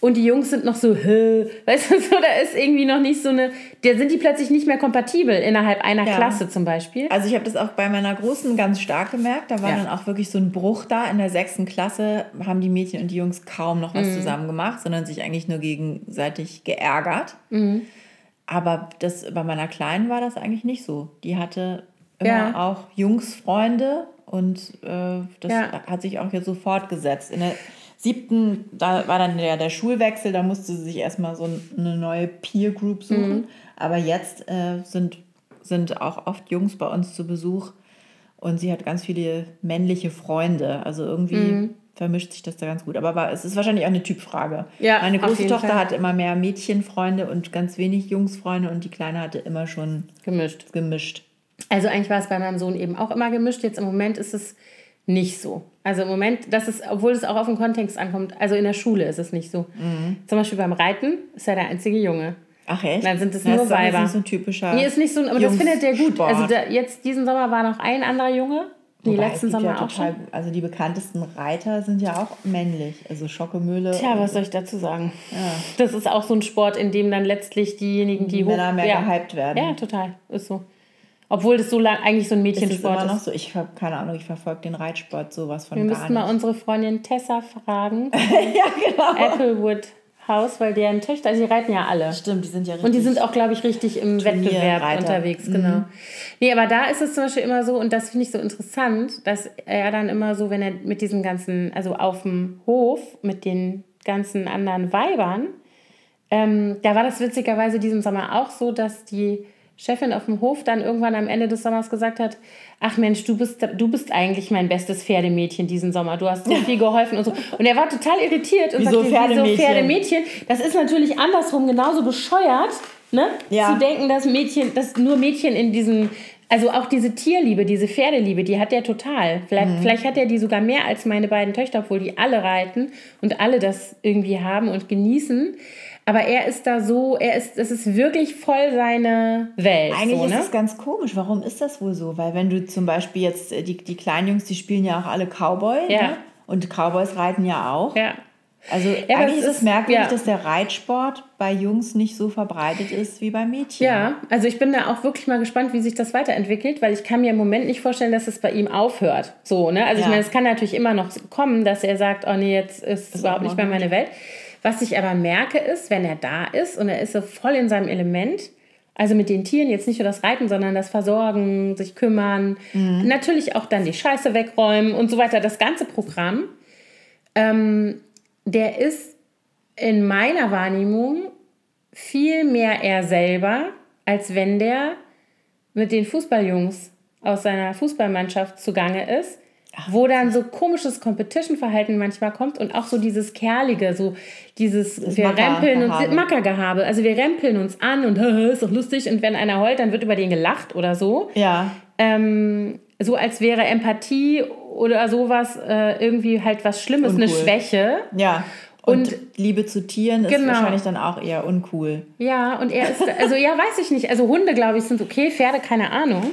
Und die Jungs sind noch so, Hä? weißt du, <laughs> so, da ist irgendwie noch nicht so eine, da sind die plötzlich nicht mehr kompatibel innerhalb einer Ja. Klasse zum Beispiel. Also ich habe das auch bei meiner Großen ganz stark gemerkt. Da war Ja. dann auch wirklich so ein Bruch da. In der sechsten Klasse haben die Mädchen und die Jungs kaum noch Mhm. was zusammen gemacht, sondern sich eigentlich nur gegenseitig geärgert. Mhm. Aber das, bei meiner Kleinen war das eigentlich nicht so. Die hatte immer Ja. auch Jungsfreunde und äh, das Ja. hat sich auch jetzt so fortgesetzt. In der siebten, da war dann der, der Schulwechsel, da musste sie sich erstmal so eine neue Peer Group suchen. Mhm. Aber jetzt äh, sind, sind auch oft Jungs bei uns zu Besuch und sie hat ganz viele männliche Freunde. Also irgendwie Mhm. vermischt sich das da ganz gut. Aber es ist wahrscheinlich auch eine Typfrage. Ja, Meine große Tochter Fall. hat immer mehr Mädchenfreunde und ganz wenig Jungsfreunde und die Kleine hatte immer schon Gemischt. gemischt. Also eigentlich war es bei meinem Sohn eben auch immer gemischt. Jetzt im Moment ist es nicht so. Also im Moment, das ist, obwohl es auch auf den Kontext ankommt, also in der Schule ist es nicht so. Mhm. Zum Beispiel beim Reiten ist er der einzige Junge. Ach echt? Dann sind es Das nur ist doch jetzt Weiber. nicht so ein typischer. Nee, ist nicht so, aber das findet der gut. Jungssport. Also da, jetzt diesen Sommer war noch ein anderer Junge. Die Wobei, letzten Sommer ja auch total, schon. Also die bekanntesten Reiter sind ja auch männlich. Also Schockemühle. Tja, was soll ich dazu sagen? Das ist auch so ein Sport, in dem dann letztlich diejenigen, die, Die Männer hoch, mehr ja. gehypt werden. Ja, total. Ist so. Obwohl das so lang eigentlich so ein ist Mädchensport immer noch ist. so? Ich habe keine Ahnung, ich verfolge den Reitsport sowas von Wir nicht. mal unsere Freundin Tessa fragen. <laughs> ja, genau. Applewood House, weil deren Töchter, also die reiten ja alle. Stimmt, die sind ja richtig. Und die sind auch, glaube ich, richtig im Wettbewerb Turnierreiter. unterwegs, genau. Nee, aber da ist es zum Beispiel immer so, und das finde ich so interessant, dass er dann immer so, wenn er mit diesen ganzen, also auf dem Hof mit den ganzen anderen Weibern, ähm, da war das witzigerweise diesen Sommer auch so, dass die Chefin auf dem Hof dann irgendwann am Ende des Sommers gesagt hat, ach Mensch, du bist, du bist eigentlich mein bestes Pferdemädchen diesen Sommer. Du hast so viel geholfen und so. Und er war total irritiert und Wieso sagte, Pferdemädchen? wieso Pferdemädchen? Das ist natürlich andersrum genauso bescheuert, ne? Ja. Zu denken, dass Mädchen, dass nur Mädchen in diesen, also auch diese Tierliebe, diese Pferdeliebe, die hat er total. Vielleicht, Mhm. vielleicht hat er die sogar mehr als meine beiden Töchter, obwohl die alle reiten und alle das irgendwie haben und genießen. Aber er ist da so, er ist, das ist wirklich voll seine Welt. Eigentlich so, ist ne? es ganz komisch. Warum ist das wohl so? Weil wenn du zum Beispiel jetzt, äh, die, die kleinen Jungs, die spielen ja auch alle Cowboy. Ja. Ne? Und Cowboys reiten ja auch. Ja. Also aber eigentlich es ist es ist- merkwürdig, ja. dass der Reitsport bei Jungs nicht so verbreitet ist wie bei Mädchen. Ja, also ich bin da auch wirklich mal gespannt, wie sich das weiterentwickelt, weil ich kann mir im Moment nicht vorstellen, dass es bei ihm aufhört. So, ne? Also Ja. ich meine, es kann natürlich immer noch kommen, dass er sagt, oh nee, jetzt ist es überhaupt nicht mehr meine Welt. Was ich aber merke ist, wenn er da ist und er ist so voll in seinem Element, also mit den Tieren jetzt nicht nur das Reiten, sondern das Versorgen, sich kümmern, Mhm. natürlich auch dann die Scheiße wegräumen und so weiter, das ganze Programm, ähm, der ist in meiner Wahrnehmung viel mehr er selber, als wenn der mit den Fußballjungs aus seiner Fußballmannschaft zugange ist, wo dann so komisches Competition-Verhalten manchmal kommt und auch so dieses Kerlige, so dieses, wir Macker- rempeln uns, Gehabe. Mackergehabe, also wir rempeln uns an und <laughs> ist doch lustig und wenn einer heult, dann wird über den gelacht oder so. Ja. Ähm, so als wäre Empathie oder sowas äh, irgendwie halt was Schlimmes, eine Uncool. Schwäche. Ja. Und, Und- Liebe zu Tieren ist Genau. wahrscheinlich dann auch eher uncool. Ja, und er ist, also ja, weiß ich nicht. Also Hunde, glaube ich, sind okay, Pferde, keine Ahnung.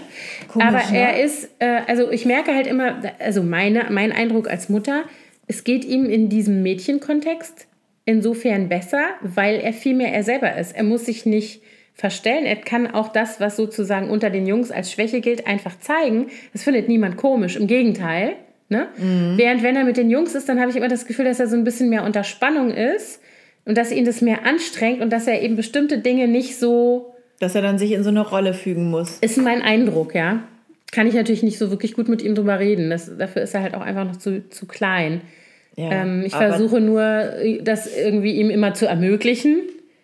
Komisch, Aber ne? er ist, äh, also ich merke halt immer, also meine, mein Eindruck als Mutter, es geht ihm in diesem Mädchenkontext insofern besser, weil er viel mehr er selber ist. Er muss sich nicht verstellen. Er kann auch das, was sozusagen unter den Jungs als Schwäche gilt, einfach zeigen. Das findet niemand komisch. Im Gegenteil. Ne? Mhm. Während wenn er mit den Jungs ist, dann habe ich immer das Gefühl, dass er so ein bisschen mehr unter Spannung ist und dass ihn das mehr anstrengt und dass er eben bestimmte Dinge nicht so. Dass er dann sich in so eine Rolle fügen muss. Ist mein Eindruck, ja. Kann ich natürlich nicht so wirklich gut mit ihm drüber reden. Das, dafür ist er halt auch einfach noch zu, zu klein. Ja, ähm, ich versuche nur, das irgendwie ihm immer zu ermöglichen,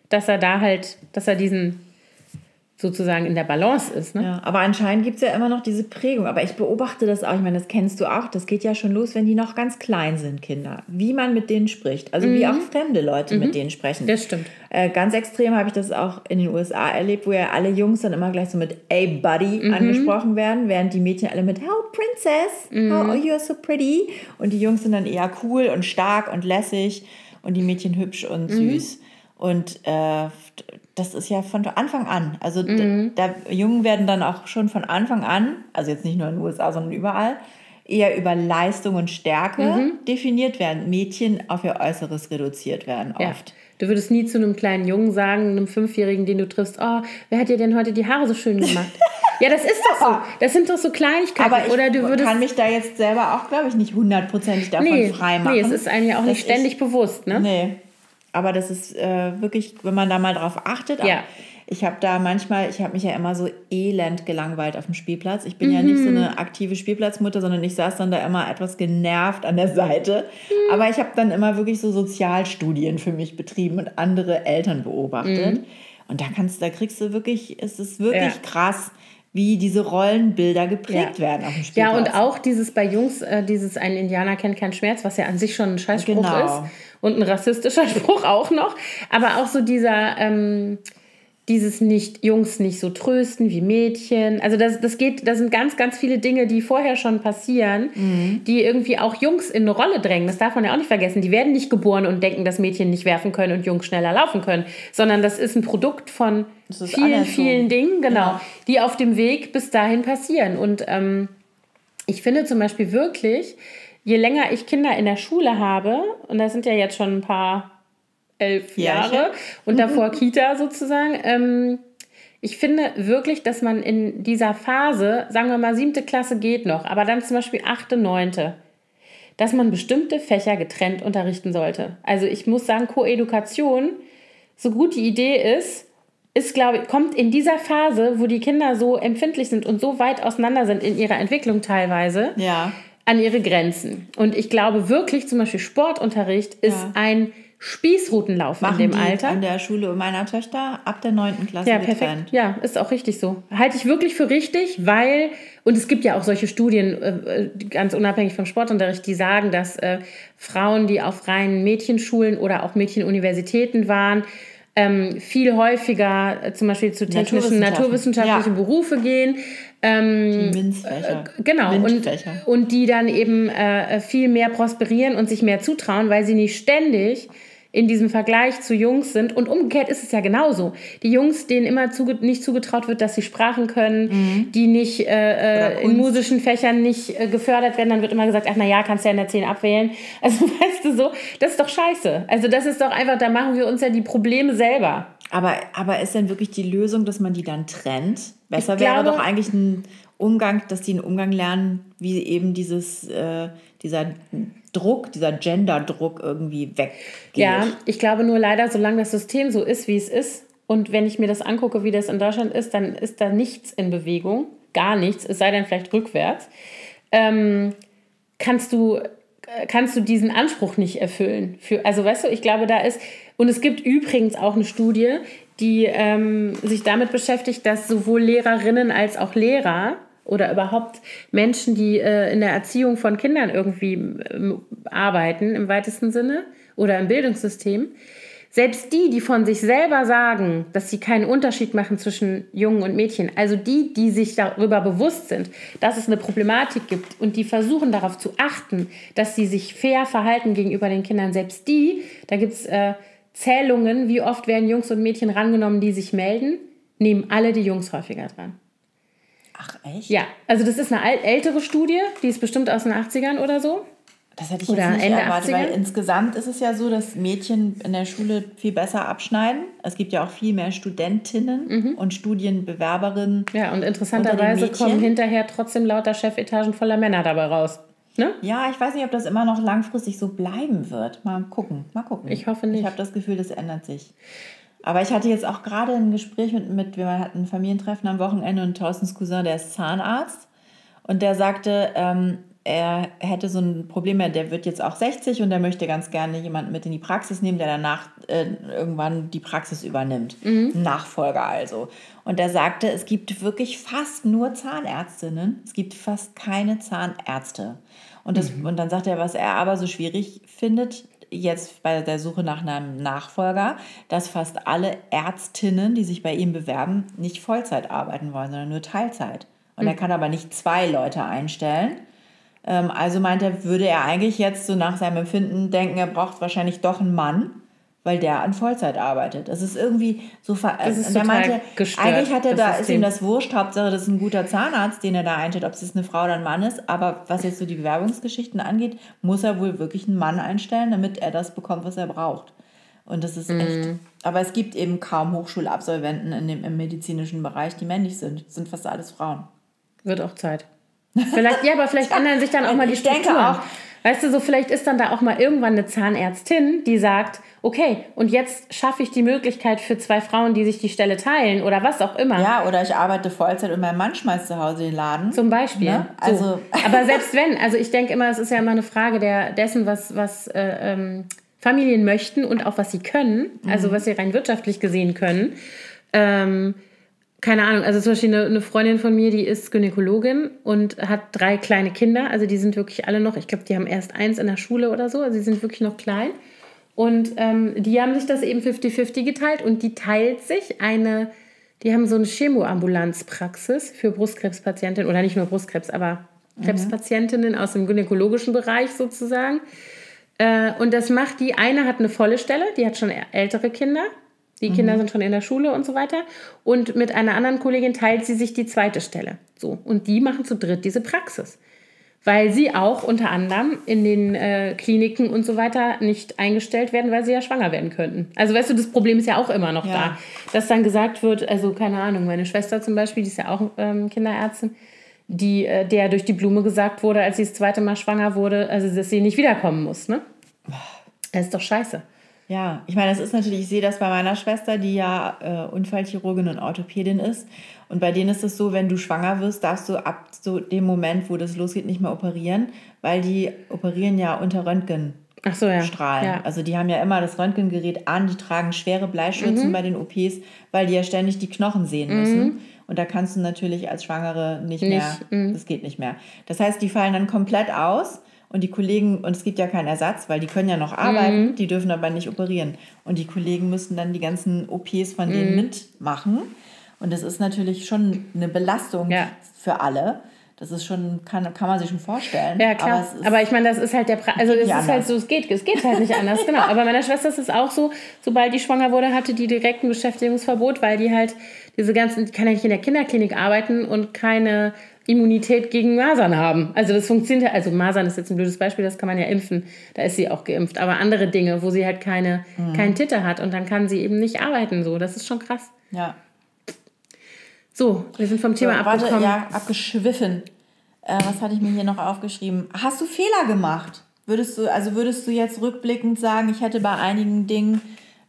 dass er da halt, dass er diesen sozusagen in der Balance ist. Ne? Ja, aber anscheinend gibt es ja immer noch diese Prägung. Aber ich beobachte das auch, ich meine, das kennst du auch, das geht ja schon los, wenn die noch ganz klein sind, Kinder. Wie man mit denen spricht. Also mhm. wie auch fremde Leute mhm. mit denen sprechen. Das stimmt. Äh, ganz extrem habe ich das auch in den USA erlebt, wo ja alle Jungs dann immer gleich so mit Hey Buddy mhm. angesprochen werden, während die Mädchen alle mit How Princess, oh, oh you're so pretty. Und die Jungs sind dann eher cool und stark und lässig und die Mädchen hübsch und mhm. süß. Und äh, das ist ja von Anfang an. Also mhm. da, da, Jungen werden dann auch schon von Anfang an, also jetzt nicht nur in den USA, sondern überall, eher über Leistung und Stärke mhm. definiert werden. Mädchen auf ihr Äußeres reduziert werden oft. Ja. Du würdest nie zu einem kleinen Jungen sagen, einem Fünfjährigen, den du triffst, oh, wer hat dir denn heute die Haare so schön gemacht? <laughs> ja, das ist doch so. Das sind doch so Kleinigkeiten. Aber ich Oder du würdest kann mich da jetzt selber auch, glaube ich, nicht hundertprozentig davon nee, frei machen. Nee, es ist einem ja auch nicht ständig ich, bewusst, ne? Nee. Aber das ist äh, wirklich, wenn man da mal drauf achtet. Ja. Ich habe da manchmal, ich habe mich ja immer so elend gelangweilt auf dem Spielplatz. Ich bin mhm. ja nicht so mhm. eine aktive Spielplatzmutter, sondern ich saß dann da immer etwas genervt an der Seite. Mhm. Aber ich habe dann immer wirklich so Sozialstudien für mich betrieben und andere Eltern beobachtet. Mhm. Und da kannst, da kriegst du wirklich, es ist wirklich ja. krass wie diese Rollenbilder geprägt ja. werden auf dem Spielplatz. Ja, und auch dieses bei Jungs, äh, dieses ein Indianer kennt keinen Schmerz, was ja an sich schon ein Scheißspruch genau. ist und ein rassistischer <laughs> Spruch auch noch, aber auch so dieser ähm, dieses nicht Jungs nicht so trösten wie Mädchen. Also das, das geht, da sind ganz, ganz viele Dinge, die vorher schon passieren, mhm. die irgendwie auch Jungs in eine Rolle drängen. Das darf man ja auch nicht vergessen. Die werden nicht geboren und denken, dass Mädchen nicht werfen können und Jungs schneller laufen können, sondern das ist ein Produkt von vielen, vielen Dingen, genau, ja. die auf dem Weg bis dahin passieren. Und ähm, ich finde zum Beispiel wirklich, je länger ich Kinder in der Schule habe, und das sind ja jetzt schon ein paar elf Jahre ja, und <laughs> davor Kita sozusagen. Ähm, ich finde wirklich, dass man in dieser Phase, sagen wir mal, siebte Klasse geht noch, aber dann zum Beispiel achte, neunte, dass man bestimmte Fächer getrennt unterrichten sollte. Also ich muss sagen, Koedukation, so gut die Idee ist, ist, glaube ich, kommt in dieser Phase, wo die Kinder so empfindlich sind und so weit auseinander sind in ihrer Entwicklung teilweise, ja. an ihre Grenzen. Und ich glaube wirklich, zum Beispiel Sportunterricht ist ja. ein Spießrutenlauf Machen in dem Alter. An der Schule meiner Töchter ab der 9. Klasse ja, perfekt. Getrennt. Ja, ist auch richtig so. Halte ich wirklich für richtig, weil, und es gibt ja auch solche Studien, äh, äh, ganz unabhängig vom Sportunterricht, die sagen, dass äh, Frauen, die auf reinen Mädchenschulen oder auch Mädchenuniversitäten waren, ähm, viel häufiger äh, zum Beispiel zu technischen, naturwissenschaftlichen ja. Berufe gehen. Ähm, die MINT-Fächer. Äh, genau, und, und die dann eben äh, viel mehr prosperieren und sich mehr zutrauen, weil sie nicht ständig in diesem Vergleich zu Jungs sind. Und umgekehrt ist es ja genauso. Die Jungs, denen immer zuge nicht zugetraut wird, dass sie Sprachen können, mhm. die nicht äh, äh in musischen Fächern nicht äh, gefördert werden, dann wird immer gesagt, ach na ja, kannst ja in der 10 abwählen. <laughs> Also weißt du so, das ist doch scheiße. Also das ist doch einfach, da machen wir uns ja die Probleme selber. Aber, aber ist denn wirklich die Lösung, dass man die dann trennt? Besser ich wäre glaube, doch eigentlich ein Umgang, dass die einen Umgang lernen, wie eben dieses, äh, dieser Druck, dieser Gender-Druck irgendwie weggeht. Ja, ich glaube nur leider, solange das System so ist, wie es ist, und wenn ich mir das angucke, wie das in Deutschland ist, dann ist da nichts in Bewegung, gar nichts, es sei denn vielleicht rückwärts, ähm, kannst du kannst du diesen Anspruch nicht erfüllen. Für, also weißt du, ich glaube, da ist, und es gibt übrigens auch eine Studie, die ähm, sich damit beschäftigt, dass sowohl Lehrerinnen als auch Lehrer oder überhaupt Menschen, die äh, in der Erziehung von Kindern irgendwie äh, arbeiten, im weitesten Sinne, oder im Bildungssystem, selbst die, die von sich selber sagen, dass sie keinen Unterschied machen zwischen Jungen und Mädchen, also die, die sich darüber bewusst sind, dass es eine Problematik gibt und die versuchen darauf zu achten, dass sie sich fair verhalten gegenüber den Kindern, selbst die, da gibt es äh, Zählungen, wie oft werden Jungs und Mädchen rangenommen, die sich melden, nehmen alle die Jungs häufiger dran. Ach echt? Ja, also das ist eine ältere Studie, die ist bestimmt aus den 80ern oder so. Das hätte ich Oder jetzt nicht Ende erwartet, 80er? weil insgesamt ist es ja so, dass Mädchen in der Schule viel besser abschneiden. Es gibt ja auch viel mehr Studentinnen Mhm. und Studienbewerberinnen. Ja, und interessanterweise kommen hinterher trotzdem lauter Chefetagen voller Männer dabei raus. Ne? Ja, ich weiß nicht, ob das immer noch langfristig so bleiben wird. Mal gucken, mal gucken. Ich hoffe nicht. Ich habe das Gefühl, das ändert sich. Aber ich hatte jetzt auch gerade ein Gespräch mit, mit, wir hatten ein Familientreffen am Wochenende und Thorstens Cousin, der ist Zahnarzt. Und der sagte, ähm, er hätte so ein Problem, mehr, der wird jetzt auch 60 und er möchte ganz gerne jemanden mit in die Praxis nehmen, der danach äh, irgendwann die Praxis übernimmt. Ein Nachfolger also. Und er sagte, es gibt wirklich fast nur Zahnärztinnen, es gibt fast keine Zahnärzte. Und, das, und dann sagt er, was er aber so schwierig findet, jetzt bei der Suche nach einem Nachfolger, dass fast alle Ärztinnen, die sich bei ihm bewerben, nicht Vollzeit arbeiten wollen, sondern nur Teilzeit. Und er kann aber nicht zwei Leute einstellen. Ähm, also meint er, würde er eigentlich jetzt so nach seinem Empfinden denken, er braucht wahrscheinlich doch einen Mann, weil der an Vollzeit arbeitet. Das ist irgendwie so ver Das ist und er total meinte, gestört, eigentlich hat er das da, ist ihm das wurscht, Hauptsache das ist ein guter Zahnarzt, den er da einstellt, ob es jetzt eine Frau oder ein Mann ist. Aber was jetzt so die Bewerbungsgeschichten angeht, muss er wohl wirklich einen Mann einstellen, damit er das bekommt, was er braucht. Und das ist echt. Mhm. Aber es gibt eben kaum Hochschulabsolventen in dem, im medizinischen Bereich, die männlich sind. Es sind fast alles Frauen. Wird auch Zeit. Vielleicht, ja, aber vielleicht ändern sich dann auch mal die ich denke Strukturen. auch. Weißt du, so vielleicht ist dann da auch mal irgendwann eine Zahnärztin, die sagt, okay, und jetzt schaffe ich die Möglichkeit für zwei Frauen, die sich die Stelle teilen oder was auch immer. Ja, oder ich arbeite Vollzeit und mein Mann schmeißt zu Hause den Laden. Zum Beispiel. Ne? So. Also- <laughs> Aber selbst wenn, also ich denke immer, es ist ja immer eine Frage der, dessen, was, was äh, ähm, Familien möchten und auch was sie können, Mhm. also was sie rein wirtschaftlich gesehen können. Ähm, keine Ahnung, also zum Beispiel eine, eine Freundin von mir, die ist Gynäkologin und hat drei kleine Kinder. Also die sind wirklich alle noch, ich glaube, die haben erst eins in der Schule oder so, also die sind wirklich noch klein. Und ähm, die haben sich das eben 50-50 geteilt und die teilt sich eine, die haben so eine Chemoambulanzpraxis für Brustkrebspatientinnen oder nicht nur Brustkrebs, aber Krebspatientinnen aus dem gynäkologischen Bereich sozusagen. Äh, und das macht die, eine hat eine volle Stelle, die hat schon ältere Kinder. Die Kinder sind schon in der Schule und so weiter. Und mit einer anderen Kollegin teilt sie sich die zweite Stelle. So. Und die machen zu dritt diese Praxis. Weil sie auch unter anderem in den äh, Kliniken und so weiter nicht eingestellt werden, weil sie ja schwanger werden könnten. Also weißt du, das Problem ist ja auch immer noch Ja. da. Dass dann gesagt wird, also keine Ahnung, meine Schwester zum Beispiel, die ist ja auch ähm, Kinderärztin, die, äh, der durch die Blume gesagt wurde, als sie das zweite Mal schwanger wurde, also dass sie nicht wiederkommen muss, ne? Das ist doch scheiße. Ja, ich meine, das ist natürlich, ich sehe das bei meiner Schwester, die ja äh, Unfallchirurgin und Orthopädin ist. Und bei denen ist es so, wenn du schwanger wirst, darfst du ab so dem Moment, wo das losgeht, nicht mehr operieren, weil die operieren ja unter Röntgenstrahlen. So, ja. Ja. Also die haben ja immer das Röntgengerät an, die tragen schwere Bleischürzen Mhm. bei den OPs, weil die ja ständig die Knochen sehen müssen. Und da kannst du natürlich als Schwangere nicht, mehr, Nicht, mhm. das geht nicht mehr. Das heißt, die fallen dann komplett aus und die Kollegen, und es gibt ja keinen Ersatz, weil die können ja noch Mhm. arbeiten, die dürfen aber nicht operieren. Und die Kollegen müssen dann die ganzen OPs von Mhm. denen mitmachen. Und das ist natürlich schon eine Belastung Ja. für alle. Das ist schon, kann, kann man sich schon vorstellen. Ja, klar. ist- Aber, ich meine, das ist halt der Pra Also, es ist halt so, es geht, es geht halt nicht anders, genau. Aber meiner Schwester ist es auch so, sobald die schwanger wurde, hatte die direkt ein Beschäftigungsverbot, weil die halt diese ganzen, die kann ja nicht in der Kinderklinik arbeiten und keine Immunität gegen Masern haben. Also, das funktioniert ja, also Masern ist jetzt ein blödes Beispiel, das kann man ja impfen. Da ist sie auch geimpft. Aber andere Dinge, wo sie halt keine, Mhm. keinen Titel hat und dann kann sie eben nicht arbeiten, so. Das ist schon krass. ja. So, wir sind vom Thema So, warte, abgekommen. ja, abgeschwiffen. Äh, was hatte ich mir hier noch aufgeschrieben? Hast du Fehler gemacht? Würdest du, also würdest du jetzt rückblickend sagen, ich hätte bei einigen Dingen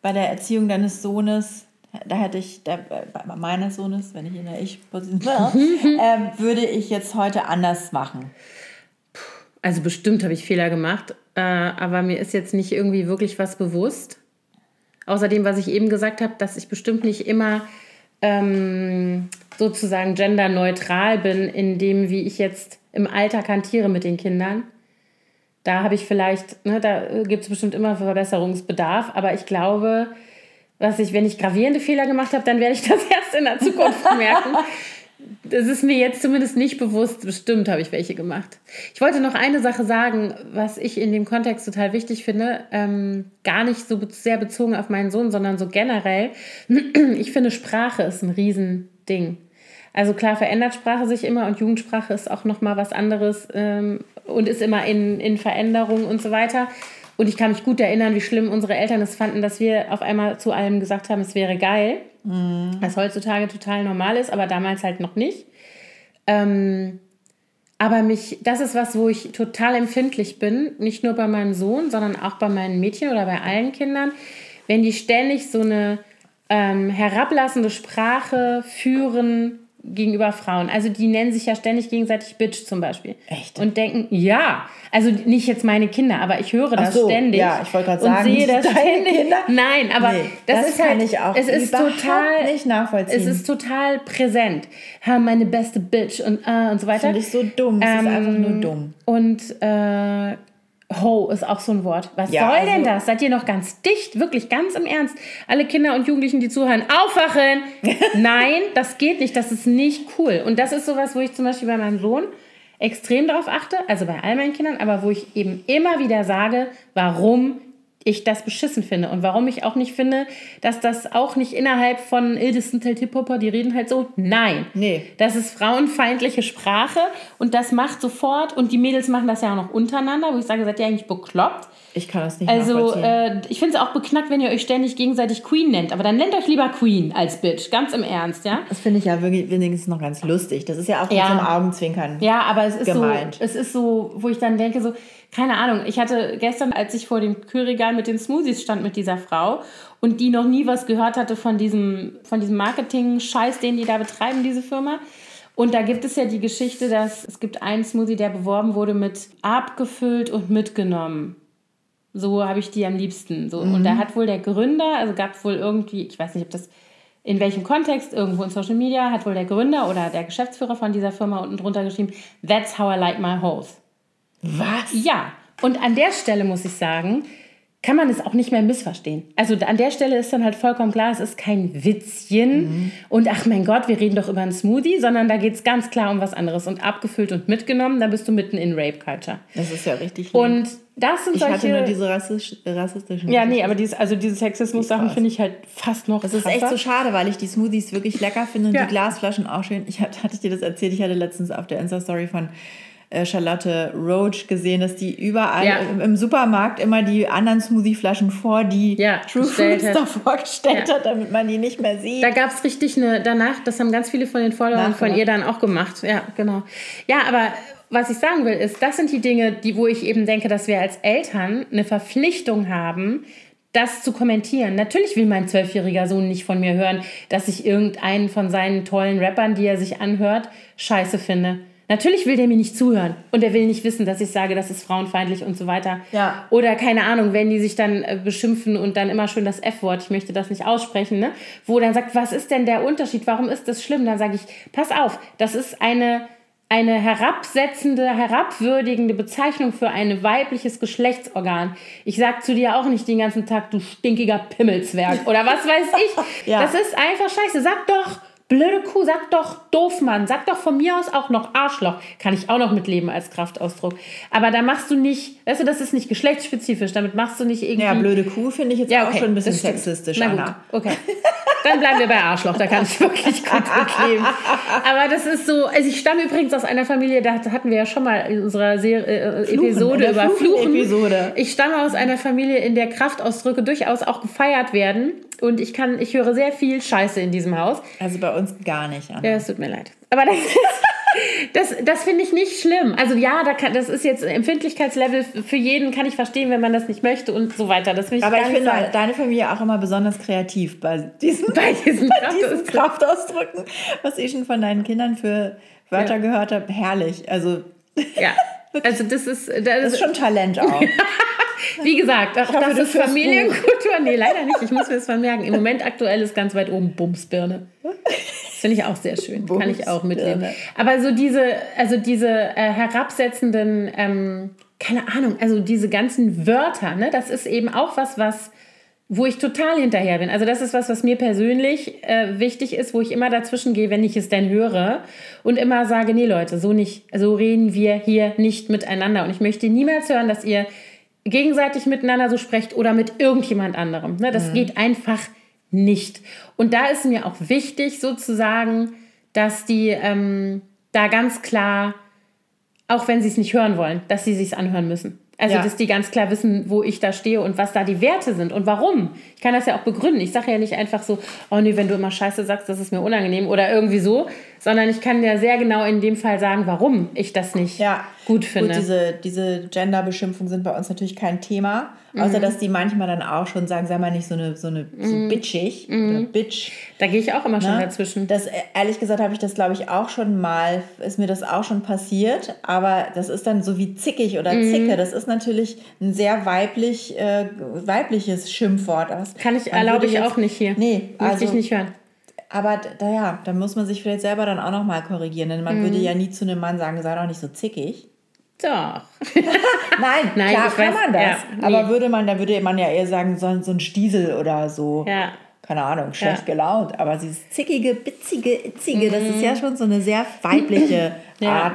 bei der Erziehung deines Sohnes, da hätte ich, da, bei meines Sohnes, wenn ich in der Ich-Position wäre, ähm, würde ich jetzt heute anders machen. Also bestimmt habe ich Fehler gemacht, äh, aber mir ist jetzt nicht irgendwie wirklich was bewusst. Außerdem, was ich eben gesagt habe, dass ich bestimmt nicht immer ähm, sozusagen genderneutral bin, in dem, wie ich jetzt im Alltag hantiere mit den Kindern. Da habe ich vielleicht, ne, da gibt es bestimmt immer Verbesserungsbedarf, aber ich glaube, was ich, wenn ich gravierende Fehler gemacht habe, dann werde ich <laughs> das erst in der Zukunft merken. Das ist mir jetzt zumindest nicht bewusst. Bestimmt habe ich welche gemacht. Ich wollte noch eine Sache sagen, was ich in dem Kontext total wichtig finde. Ähm, gar nicht so sehr bezogen auf meinen Sohn, sondern so generell. <clears throat> Ich finde, Sprache ist ein Riesending. Also klar verändert Sprache sich immer und Jugendsprache ist auch nochmal was anderes ähm, und ist immer in, in Veränderung und so weiter. Und ich kann mich gut erinnern, wie schlimm unsere Eltern es fanden, dass wir auf einmal zu allem gesagt haben, es wäre geil. Was heutzutage total normal ist, aber damals halt noch nicht. Ähm, aber mich, das ist was, wo ich total empfindlich bin, nicht nur bei meinem Sohn, sondern auch bei meinen Mädchen oder bei allen Kindern, wenn die ständig so eine ähm, herablassende Sprache führen gegenüber Frauen. Also die nennen sich ja ständig gegenseitig Bitch zum Beispiel. Echt? Und denken, ja, also nicht jetzt meine Kinder, aber ich höre das so, ständig. ja, ich wollte gerade und sagen, sehe das ständig. Kinder? Nein, aber Nee, das, das ist kann halt, ich auch es ist total nicht nachvollziehen. Es ist total präsent. Ha, meine beste Bitch und äh, und so weiter. Finde ich so dumm. Es ist Ähm, einfach nur dumm. Und äh, Ho ist auch so ein Wort. Was Ja, soll denn also- das? Seid ihr noch ganz dicht? Wirklich ganz im Ernst. Alle Kinder und Jugendlichen, die zuhören, aufwachen! <laughs> Nein, das geht nicht. Das ist nicht cool. Und das ist sowas, wo ich zum Beispiel bei meinem Sohn extrem darauf achte, also bei all meinen Kindern, aber wo ich eben immer wieder sage, warum ich das beschissen finde und warum ich auch nicht finde, dass das auch nicht innerhalb von, sind halt Hip-Hopper, die reden halt so. Nein. Nee. Das ist frauenfeindliche Sprache und das macht sofort, und die Mädels machen das ja auch noch untereinander, wo ich sage, seid ihr eigentlich bekloppt? Ich kann das nicht Also, äh, ich finde es auch beknackt, wenn ihr euch ständig gegenseitig Queen nennt, aber dann nennt euch lieber Queen als Bitch, ganz im Ernst, ja? das finde ich ja wirklich wenigstens noch ganz lustig. Das ist ja auch Ja. mit so einem Augenzwinkern. Ja, aber es ist Gemeint. so, es ist so, wo ich dann denke, so, keine Ahnung, ich hatte gestern, als ich vor dem Kühlregal mit den Smoothies stand mit dieser Frau und die noch nie was gehört hatte von diesem, von diesem Marketing-Scheiß, den die da betreiben, diese Firma. Und da gibt es ja die Geschichte, dass es gibt einen Smoothie, der beworben wurde mit abgefüllt und mitgenommen. So habe ich die am liebsten. So. Und da hat wohl der Gründer, also gab es wohl irgendwie, ich weiß nicht, ob das in welchem Kontext, irgendwo in Social Media, hat wohl der Gründer oder der Geschäftsführer von dieser Firma unten drunter geschrieben, That's how I like my hoes. Was? Ja, und an der Stelle muss ich sagen, kann man es auch nicht mehr missverstehen. Also an der Stelle ist dann halt vollkommen klar, es ist kein Witzchen und ach mein Gott, wir reden doch über einen Smoothie, sondern da geht es ganz klar um was anderes und abgefüllt und mitgenommen, dann bist du mitten in Rape Culture. Das ist ja richtig lieb. Und das sind ich solche... hatte nur diese rassisch, rassistischen ja, nee, aber dieses, also diese Sexismus-Sachen finde ich halt fast noch Das ist echt so schade, weil ich die Smoothies wirklich lecker finde und Ja. die Glasflaschen auch schön. Ich hatte, hatte ich dir das erzählt? Ich hatte letztens auf der Insta-Story von äh, Charlotte Roach gesehen, dass die überall Ja. im, im Supermarkt immer die anderen Smoothie-Flaschen vor die Ja, True Fruits hat. davor gestellt Ja. hat, damit man die nicht mehr sieht. Da gab es richtig eine, danach, das haben ganz viele von den Followern von ihr dann auch gemacht. Ja, genau. Ja, aber was ich sagen will, ist, das sind die Dinge, die, wo ich eben denke, dass wir als Eltern eine Verpflichtung haben, das zu kommentieren. Natürlich will mein zwölfjähriger Sohn nicht von mir hören, dass ich irgendeinen von seinen tollen Rappern, die er sich anhört, scheiße finde. Natürlich will der mir nicht zuhören und er will nicht wissen, dass ich sage, das ist frauenfeindlich und so weiter. Ja. Oder keine Ahnung, wenn die sich dann äh, beschimpfen und dann immer schön das F-Wort, ich möchte das nicht aussprechen, ne? wo dann sagt, was ist denn der Unterschied, warum ist das schlimm? Dann sage ich, pass auf, das ist eine, eine herabsetzende, herabwürdigende Bezeichnung für ein weibliches Geschlechtsorgan. Ich sag zu dir auch nicht den ganzen Tag, du stinkiger Pimmelzwerg oder was weiß ich. <laughs> Ja. Das ist einfach scheiße. Sag doch, blöde Kuh, sag doch Doofmann, sag doch von mir aus auch noch Arschloch. Kann ich auch noch mitleben als Kraftausdruck. Aber da machst du nicht, weißt du, das ist nicht geschlechtsspezifisch, damit machst du nicht irgendwie... ja, blöde Kuh finde ich jetzt Ja, auch okay, schon ein bisschen sexistisch, Na Anna. gut, okay. Dann bleiben wir bei Arschloch, da kann ich wirklich gut <laughs> mitleben. Aber das ist so, also ich stamme übrigens aus einer Familie, da hatten wir ja schon mal in unserer Serie, äh, Fluchen, Episode in über Fluchen. Fluchen-Episode. Ich stamme aus einer Familie, in der Kraftausdrücke durchaus auch gefeiert werden. Und ich kann, ich höre sehr viel Scheiße in diesem Haus. Also bei uns gar nicht, Anna. Ja, es tut mir leid. Aber das ist, <laughs> das, das finde ich nicht schlimm. Also ja, da kann, das ist jetzt ein Empfindlichkeitslevel für jeden, kann ich verstehen, wenn man das nicht möchte und so weiter. Das ich Aber ich finde sagen. deine Familie auch immer besonders kreativ bei diesen, <laughs> Bei diesen bei diesen Kraftausdrücken. Kraftausdrücken, was ich schon von deinen Kindern für Wörter Ja. gehört habe. Herrlich. Also Ja, <laughs> also das ist, das das ist schon Talent <laughs> auch. wie gesagt, auch hoffe, das ist Familienkultur. Nee, leider nicht. Ich muss mir das mal merken. Im Moment aktuell ist ganz weit oben Bumsbirne. Das finde ich auch sehr schön. Kann ich auch mitleben. Bumsbirne. Aber so diese, also diese äh, herabsetzenden, ähm, keine Ahnung, also diese ganzen Wörter, ne, das ist eben auch was, was wo ich total hinterher bin. Also das ist was, was mir persönlich äh, wichtig ist, wo ich immer dazwischen gehe, wenn ich es denn höre und immer sage, nee Leute, so nicht, so reden wir hier nicht miteinander. Und ich möchte niemals hören, dass ihr gegenseitig miteinander so sprecht oder mit irgendjemand anderem. Ne, das geht einfach nicht. Und da ist mir auch wichtig sozusagen, dass die ähm, da ganz klar, auch wenn sie es nicht hören wollen, dass sie sich anhören müssen. Also, Ja. dass die ganz klar wissen, wo ich da stehe und was da die Werte sind und warum. Ich kann das ja auch begründen. Ich sage ja nicht einfach so, oh nee, wenn du immer Scheiße sagst, das ist mir unangenehm oder irgendwie so, sondern ich kann ja sehr genau in dem Fall sagen, warum ich das nicht Ja, gut finde. Gut, diese, diese Gender-Beschimpfungen sind bei uns natürlich kein Thema. Außer, Mhm. dass die manchmal dann auch schon sagen, sei mal nicht so eine, so eine so bitchig oder bitch. da gehe ich auch immer schon ne? dazwischen. Das, äh, ehrlich gesagt, habe ich das, glaube ich, auch schon mal, ist mir das auch schon passiert. Aber das ist dann so wie zickig oder Mhm. zicke. Das ist natürlich ein sehr weiblich, äh, weibliches Schimpfwort. Das Kann ich, erlaube ich jetzt- auch nicht hier. Nee, Möchte also, ich nicht hören. Aber d- da, ja, da muss man sich vielleicht selber dann auch nochmal korrigieren. Denn man Mhm. würde ja nie zu einem Mann sagen, sei doch nicht so zickig. Doch. <laughs> Nein, <laughs> Nein, klar kann weiß- man das. ja, nee. Aber würde man, da würde man ja eher sagen, so, so ein Stiesel oder so. Ja. Keine Ahnung, schlecht Ja. gelaunt. Aber dieses zickige, bitzige, itzige, das ist ja schon so eine sehr weibliche Mhm. <laughs> Ja.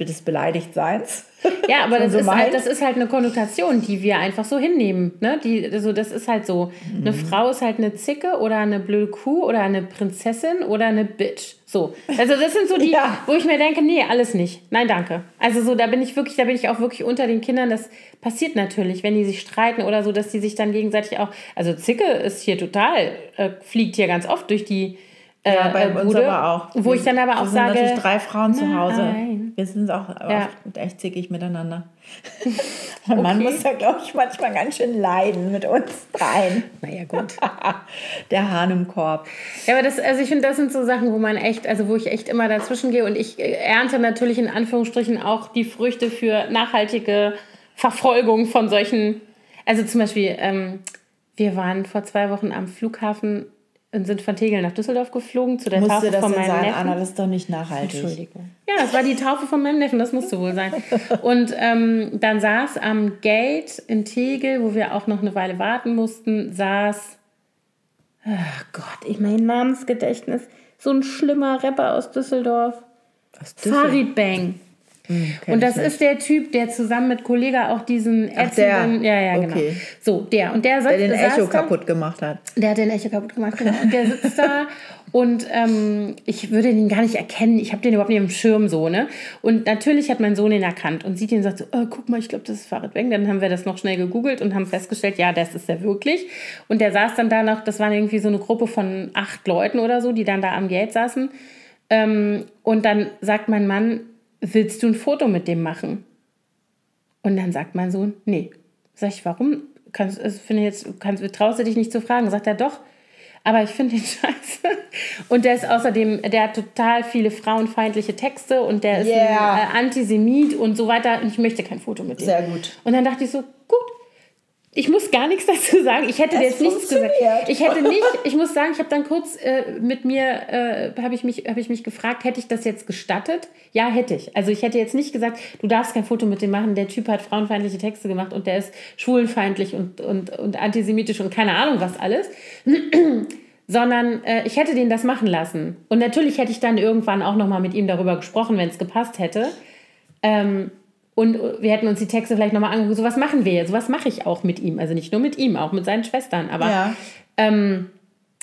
Des Beleidigtseins. Ja, <laughs> aber das, so ist meint. halt, das ist halt eine Konnotation, die wir einfach so hinnehmen. Ne? Die, also das ist halt so. Eine Mhm. Frau ist halt eine Zicke oder eine blöde Kuh oder eine Prinzessin oder eine Bitch. So. Also das sind so die, <laughs> Ja. wo ich mir denke, nee, alles nicht. Nein, danke. Also so, da bin ich wirklich, da bin ich auch wirklich unter den Kindern. Das passiert natürlich, wenn die sich streiten oder so, dass die sich dann gegenseitig auch. Also Zicke ist hier total, äh, fliegt hier ganz oft durch die. Äh, Ja, bei äh, uns Bude, aber auch. Wo ich dann aber auch Wir sind sage. natürlich drei Frauen zu Hause. Wir sind auch Ja. echt zickig miteinander. <laughs> mein Mann muss da, glaube ich, manchmal ganz schön leiden mit uns dreien. <laughs> Naja, gut. <laughs> Der Hahn im Korb. Ja, aber das, also ich finde, das sind so Sachen, wo man echt, also wo ich echt immer dazwischen gehe und ich äh, ernte natürlich in Anführungsstrichen auch die Früchte für nachhaltige Verfolgung von solchen. Also zum Beispiel, ähm, wir waren vor zwei Wochen am Flughafen und sind von Tegel nach Düsseldorf geflogen zu der Musste Taufe das von meinem sein, Neffen. Anna? Das ist doch nicht nachhaltig. Entschuldigung. Ja, das war die Taufe von meinem Neffen, das musste wohl sein. Und ähm, dann saß am Gate in Tegel, wo wir auch noch eine Weile warten mussten, saß, ach Gott, ich mein Namensgedächtnis, so ein schlimmer Rapper aus Düsseldorf, Was Düssel- Farid Bang. Kenn Und das ist der Typ, der zusammen mit Kollega auch diesen ätzenden, ja, ja, genau. Okay. So, der. Und der, saß, Der den Echo da, kaputt gemacht hat. der hat den Echo kaputt gemacht, genau. Und der sitzt da und ähm, ich würde ihn gar nicht erkennen. Ich habe den überhaupt nicht im Schirm so, ne? Und natürlich hat mein Sohn ihn erkannt und sieht ihn und sagt so, oh, guck mal, ich glaube, das ist Farid Bang. Dann haben wir das noch schnell gegoogelt und haben festgestellt, ja, das ist er wirklich. Und der saß dann da noch, das waren irgendwie so eine Gruppe von acht Leuten oder so, die dann da am Gate saßen. Ähm, und dann sagt mein Mann, willst du ein Foto mit dem machen? Und dann sagt mein Sohn, nee. Sag ich, warum? Kannst, also finde jetzt, kannst, traust du dich nicht zu fragen? Sagt er, doch. Aber ich finde den <laughs> scheiße. Und der ist außerdem, der hat total viele frauenfeindliche Texte und der ist Yeah. ein äh, Antisemit und so weiter. Und ich möchte kein Foto mit dem. Sehr gut. Und dann dachte ich so, gut. Ich muss gar nichts dazu sagen. Ich hätte Es jetzt nichts gesagt. Ich hätte nicht, ich muss sagen, ich habe dann kurz äh, mit mir, äh, habe ich, mich, hab ich mich gefragt, hätte ich das jetzt gestattet? Ja, hätte ich. Also ich hätte jetzt nicht gesagt, du darfst kein Foto mit dem machen, der Typ hat frauenfeindliche Texte gemacht und der ist schwulenfeindlich und, und, und antisemitisch und keine Ahnung was alles. <clears throat> Sondern äh, ich hätte den das machen lassen. Und natürlich hätte ich dann irgendwann auch nochmal mit ihm darüber gesprochen, wenn es gepasst hätte. Ähm, und wir hätten uns die Texte vielleicht nochmal angeguckt. So was machen wir jetzt. So was mache ich auch mit ihm. Also nicht nur mit ihm, auch mit seinen Schwestern. Aber Ja, ähm,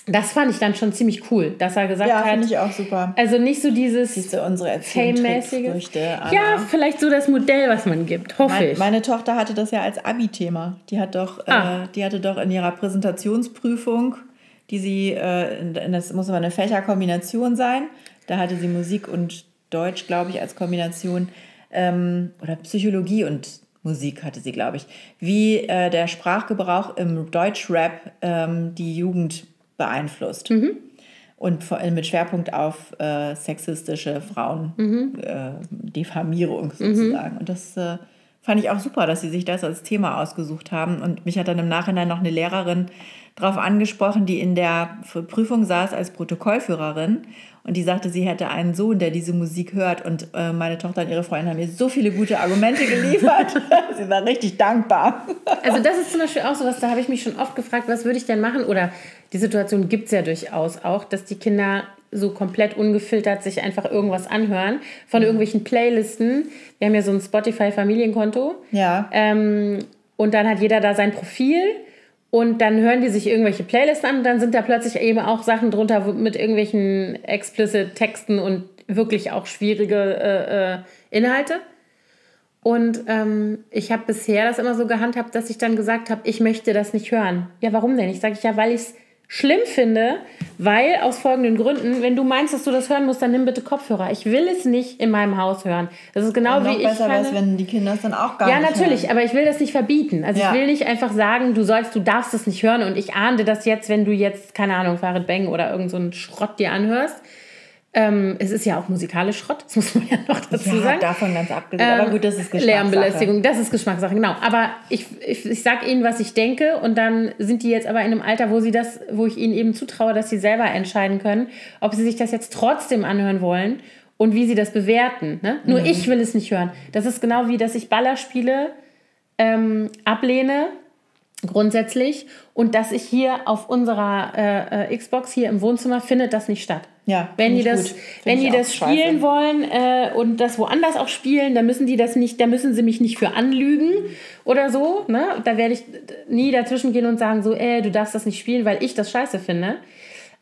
das fand ich dann schon ziemlich cool, dass er gesagt ja hat, finde ich auch super. also nicht so dieses Siehst du unsere Fame-mäßige. Ja, vielleicht so das Modell, was man gibt, hoffe Mein, ich. meine Tochter hatte das ja als Abi-Thema. Die hat doch, Ah. äh, die hatte doch in ihrer Präsentationsprüfung, die sie, äh, das muss aber eine Fächerkombination sein. Da hatte sie Musik und Deutsch, glaube ich, als Kombination ähm, oder Psychologie und Musik hatte sie, glaube ich. Wie äh, der Sprachgebrauch im Deutschrap ähm, die Jugend beeinflusst. Und vor allem mit Schwerpunkt auf äh, sexistische Frauen, äh, Diffamierung sozusagen. Und das äh, fand ich auch super, dass sie sich das als Thema ausgesucht haben. Und mich hat dann im Nachhinein noch eine Lehrerin darauf angesprochen, die in der Prüfung saß als Protokollführerin. Und die sagte, sie hätte einen Sohn, der diese Musik hört. Und äh, meine Tochter und ihre Freundin haben mir so viele gute Argumente <laughs> geliefert. <laughs> sie war richtig dankbar. Also das ist zum Beispiel auch so was, da habe ich mich schon oft gefragt, was würde ich denn machen? Oder die Situation gibt es ja durchaus auch, dass die Kinder so komplett ungefiltert sich einfach irgendwas anhören von irgendwelchen Playlisten. Wir haben ja so ein Spotify-Familienkonto. Ja. Ähm, und dann hat jeder da sein Profil Und dann hören die sich irgendwelche Playlists an und dann sind da plötzlich eben auch Sachen drunter mit irgendwelchen explicit Texten und wirklich auch schwierige äh, äh, Inhalte. Und ähm, ich habe bisher das immer so gehandhabt, dass ich dann gesagt habe, ich möchte das nicht hören. Ja, warum denn? Ich sage ja, weil ich es schlimm finde, weil aus folgenden Gründen, wenn du meinst, dass du das hören musst, dann nimm bitte Kopfhörer. Ich will es nicht in meinem Haus hören. Das ist genau wie ich besser wäre wenn die Kinder es dann auch gar ja, nicht natürlich, hören. aber ich will das nicht verbieten. Also Ja. ich will nicht einfach sagen, du sollst, du darfst es nicht hören und ich ahnde das jetzt, wenn du jetzt, keine Ahnung, Farid Bang oder irgend so einen Schrott dir anhörst. Ähm, es ist ja auch musikalisch Schrott, das muss man ja noch dazu Ja, sagen. davon ganz abgesehen. aber gut, das ist Geschmackssache. Lärmbelästigung, das ist Geschmackssache, genau. Aber ich, ich, ich sage ihnen, was ich denke und dann sind die jetzt aber in einem Alter, wo sie das, wo ich ihnen eben zutraue, dass sie selber entscheiden können, ob sie sich das jetzt trotzdem anhören wollen und wie sie das bewerten. Ne? Nur Mhm. ich will es nicht hören. Das ist genau wie, dass ich Ballerspiele ähm, ablehne, grundsätzlich, und dass ich hier auf unserer äh, äh, Xbox hier im Wohnzimmer findet das nicht statt. Ja, Wenn die das, gut. Wenn die das scheiße. spielen wollen äh, und das woanders auch spielen, dann müssen die das nicht, da müssen sie mich nicht für anlügen oder so. Ne? Da werde ich nie dazwischen gehen und sagen so, äh, du darfst das nicht spielen, weil ich das scheiße finde.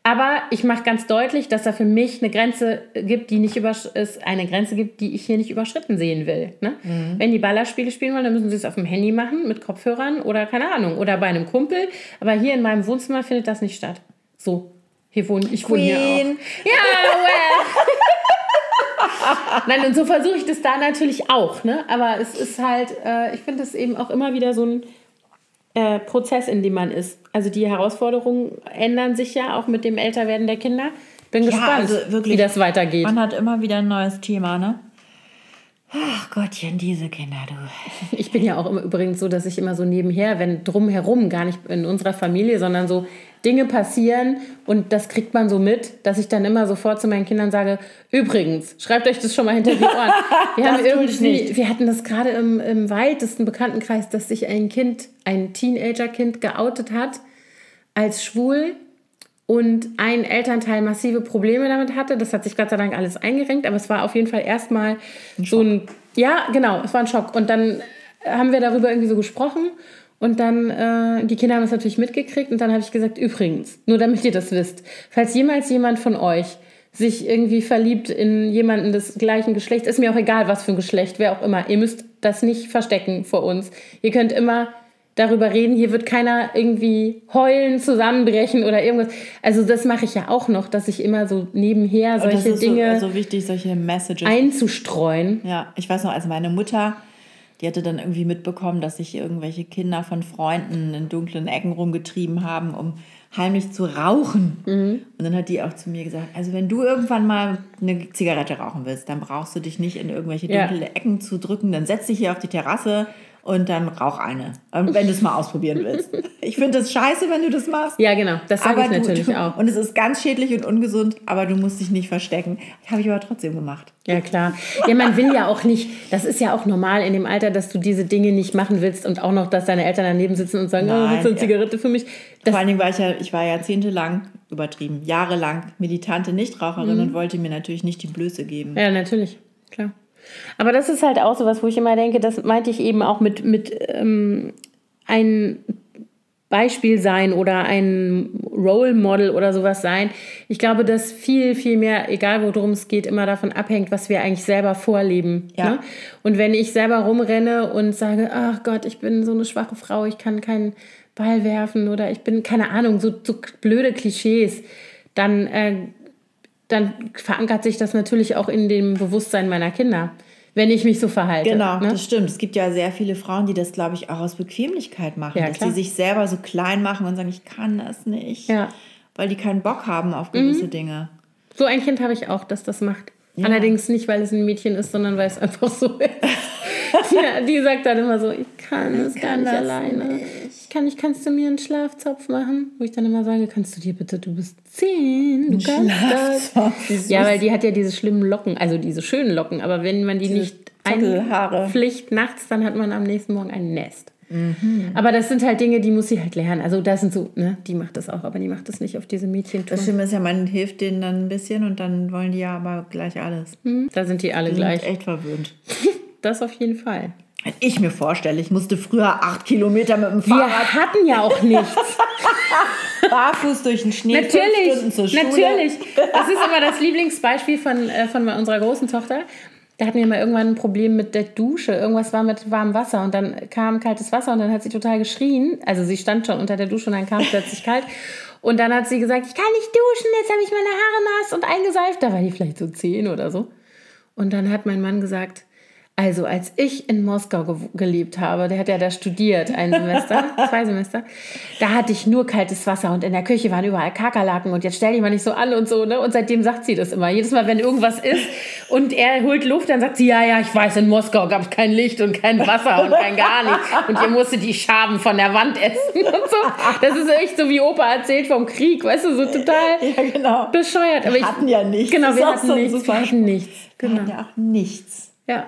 Aber ich mache ganz deutlich, dass da für mich eine Grenze gibt, die nicht übersch es eine Grenze gibt, die ich hier nicht überschritten sehen will. Ne? Mhm. Wenn die Ballerspiele spielen wollen, dann müssen sie es auf dem Handy machen mit Kopfhörern oder keine Ahnung oder bei einem Kumpel. Aber hier in meinem Wohnzimmer findet das nicht statt. So, hier wohne ich wohne hier auch. Ja, well. <laughs> Nein, und so versuche ich das da natürlich auch, ne? Aber es ist halt, äh, ich finde es eben auch immer wieder so ein äh, Prozess, in dem man ist. Also die Herausforderungen ändern sich ja auch mit dem Älterwerden der Kinder. Bin gespannt, also wirklich. wie das weitergeht. Man hat immer wieder ein neues Thema, ne? Ach Gottchen, diese Kinder, du. Ich bin ja auch immer übrigens so, dass ich immer so nebenher, wenn drumherum, gar nicht in unserer Familie, sondern so Dinge passieren und das kriegt man so mit, dass ich dann immer sofort zu meinen Kindern sage, übrigens, schreibt euch das schon mal hinter die Ohren. <laughs> Wir haben irgendwie, wir hatten das gerade im, im weitesten Bekanntenkreis, dass sich ein Kind, ein Teenagerkind geoutet hat als schwul und ein Elternteil massive Probleme damit hatte. Das hat sich Gott sei Dank alles eingerenkt, aber es war auf jeden Fall erstmal so ein, ja, genau, es war ein Schock. Und dann haben wir darüber irgendwie so gesprochen und dann, äh, die Kinder haben es natürlich mitgekriegt und dann habe ich gesagt, übrigens, nur damit ihr das wisst, falls jemals jemand von euch sich irgendwie verliebt in jemanden des gleichen Geschlechts, ist mir auch egal, was für ein Geschlecht, wer auch immer, ihr müsst das nicht verstecken vor uns. Ihr könnt immer darüber reden. Hier wird keiner irgendwie heulen, zusammenbrechen oder irgendwas. Also das mache ich ja auch noch, dass ich immer so nebenher solche Dinge so, so wichtig, solche Messages. einzustreuen. Ja, ich weiß noch, als meine Mutter, die hatte dann irgendwie mitbekommen, dass sich irgendwelche Kinder von Freunden in dunklen Ecken rumgetrieben haben, um heimlich zu rauchen. Und dann hat die auch zu mir gesagt, also wenn du irgendwann mal eine Zigarette rauchen willst, dann brauchst du dich nicht in irgendwelche Ja. dunkle Ecken zu drücken, dann setz dich hier auf die Terrasse und dann rauch eine, ähm, wenn du es mal ausprobieren willst. <laughs> Ich finde das scheiße, wenn du das machst. Ja, genau. Das sage ich du- natürlich du, auch. Und es ist ganz schädlich und ungesund, aber du musst dich nicht verstecken. Habe ich aber trotzdem gemacht. Ja, klar. Ja, man will ja auch nicht, das ist ja auch normal in dem Alter, dass du diese Dinge nicht machen willst und auch noch, dass deine Eltern daneben sitzen und sagen, oh, Nein, willst du eine ja. Zigarette für mich? Das, Vor allen Dingen war ich ja, ich war jahrzehntelang, übertrieben, jahrelang militante Nichtraucherin und wollte mir natürlich nicht die Blöße geben. ja, natürlich, klar. Aber das ist halt auch so was, wo ich immer denke, das meinte ich eben auch mit, mit ähm, ein Beispiel sein oder ein Role Model oder sowas sein. Ich glaube, dass viel, viel mehr, egal worum es geht, immer davon abhängt, was wir eigentlich selber vorleben. Ja. Ne? Und wenn ich selber rumrenne und sage, ach Gott, ich bin so eine schwache Frau, ich kann keinen Ball werfen oder ich bin, keine Ahnung, so, so blöde Klischees, dann, äh, dann verankert sich das natürlich auch in dem Bewusstsein meiner Kinder, wenn ich mich so verhalte. Genau, ne? das stimmt. Es gibt ja sehr viele Frauen, die das, glaube ich, auch aus Bequemlichkeit machen. Ja, dass die sich selber so klein machen und sagen, ich kann das nicht. Ja. Weil die keinen Bock haben auf Mhm. gewisse Dinge. So ein Kind habe ich auch, das das macht. Allerdings nicht, weil es ein Mädchen ist, sondern weil es einfach so <laughs> ist. <laughs> ja, die sagt dann immer so, ich kann es gar nicht alleine. Ich kann nicht, kannst du mir einen Schlafzopf machen? Wo ich dann immer sage, kannst du dir bitte, du bist zehn, du kannst das. Schlafzopf, süß. Ja, weil die hat ja diese schlimmen Locken, also diese schönen Locken, aber wenn man die nicht einpflicht nachts, dann hat man am nächsten Morgen ein Nest. Mhm. Aber das sind halt Dinge, die muss sie halt lernen. Also das sind so, ne, die macht das auch, aber die macht das nicht auf diese Mädchentour. Das Schlimme ist ja, man hilft denen dann ein bisschen und dann wollen die ja aber gleich alles. Da sind die alle Die gleich. sind echt verwöhnt. <laughs> Das auf jeden Fall. Wenn ich mir vorstelle, ich musste früher acht Kilometer mit dem Wir Fahrrad hatten ja auch nichts. <laughs> barfuß durch den Schnee natürlich, Stunden zur Schule. natürlich. Das ist immer das Lieblingsbeispiel von, äh, von unserer großen Tochter. Da hatten wir mal irgendwann ein Problem mit der Dusche. Irgendwas war mit warmem Wasser und dann kam kaltes Wasser und dann hat sie total geschrien. Also sie stand schon unter der Dusche und dann kam plötzlich kalt. Und dann hat sie gesagt, ich kann nicht duschen, jetzt habe ich meine Haare nass und eingeseift. Da war die vielleicht so zehn oder so. Und dann hat mein Mann gesagt, also als ich in Moskau ge gelebt habe, der hat ja da studiert, ein Semester, <laughs> zwei Semester, da hatte ich nur kaltes Wasser und in der Küche waren überall Kakerlaken und jetzt stell dich mal nicht so an und so, ne? Und seitdem sagt sie das immer. Jedes Mal, wenn irgendwas ist und er holt Luft, dann sagt sie, ja, ja, ich weiß, in Moskau gab es kein Licht und kein Wasser und kein gar nichts. Und ihr musste die Schaben von der Wand essen <laughs> und so. Das ist echt so, wie Opa erzählt vom Krieg, weißt du, so total Ja, genau. bescheuert. Aber Wir ich, hatten ja nichts. Genau, wir hatten so nichts. Wir hatten nichts. Wir Genau. hatten ja auch nichts. Ja.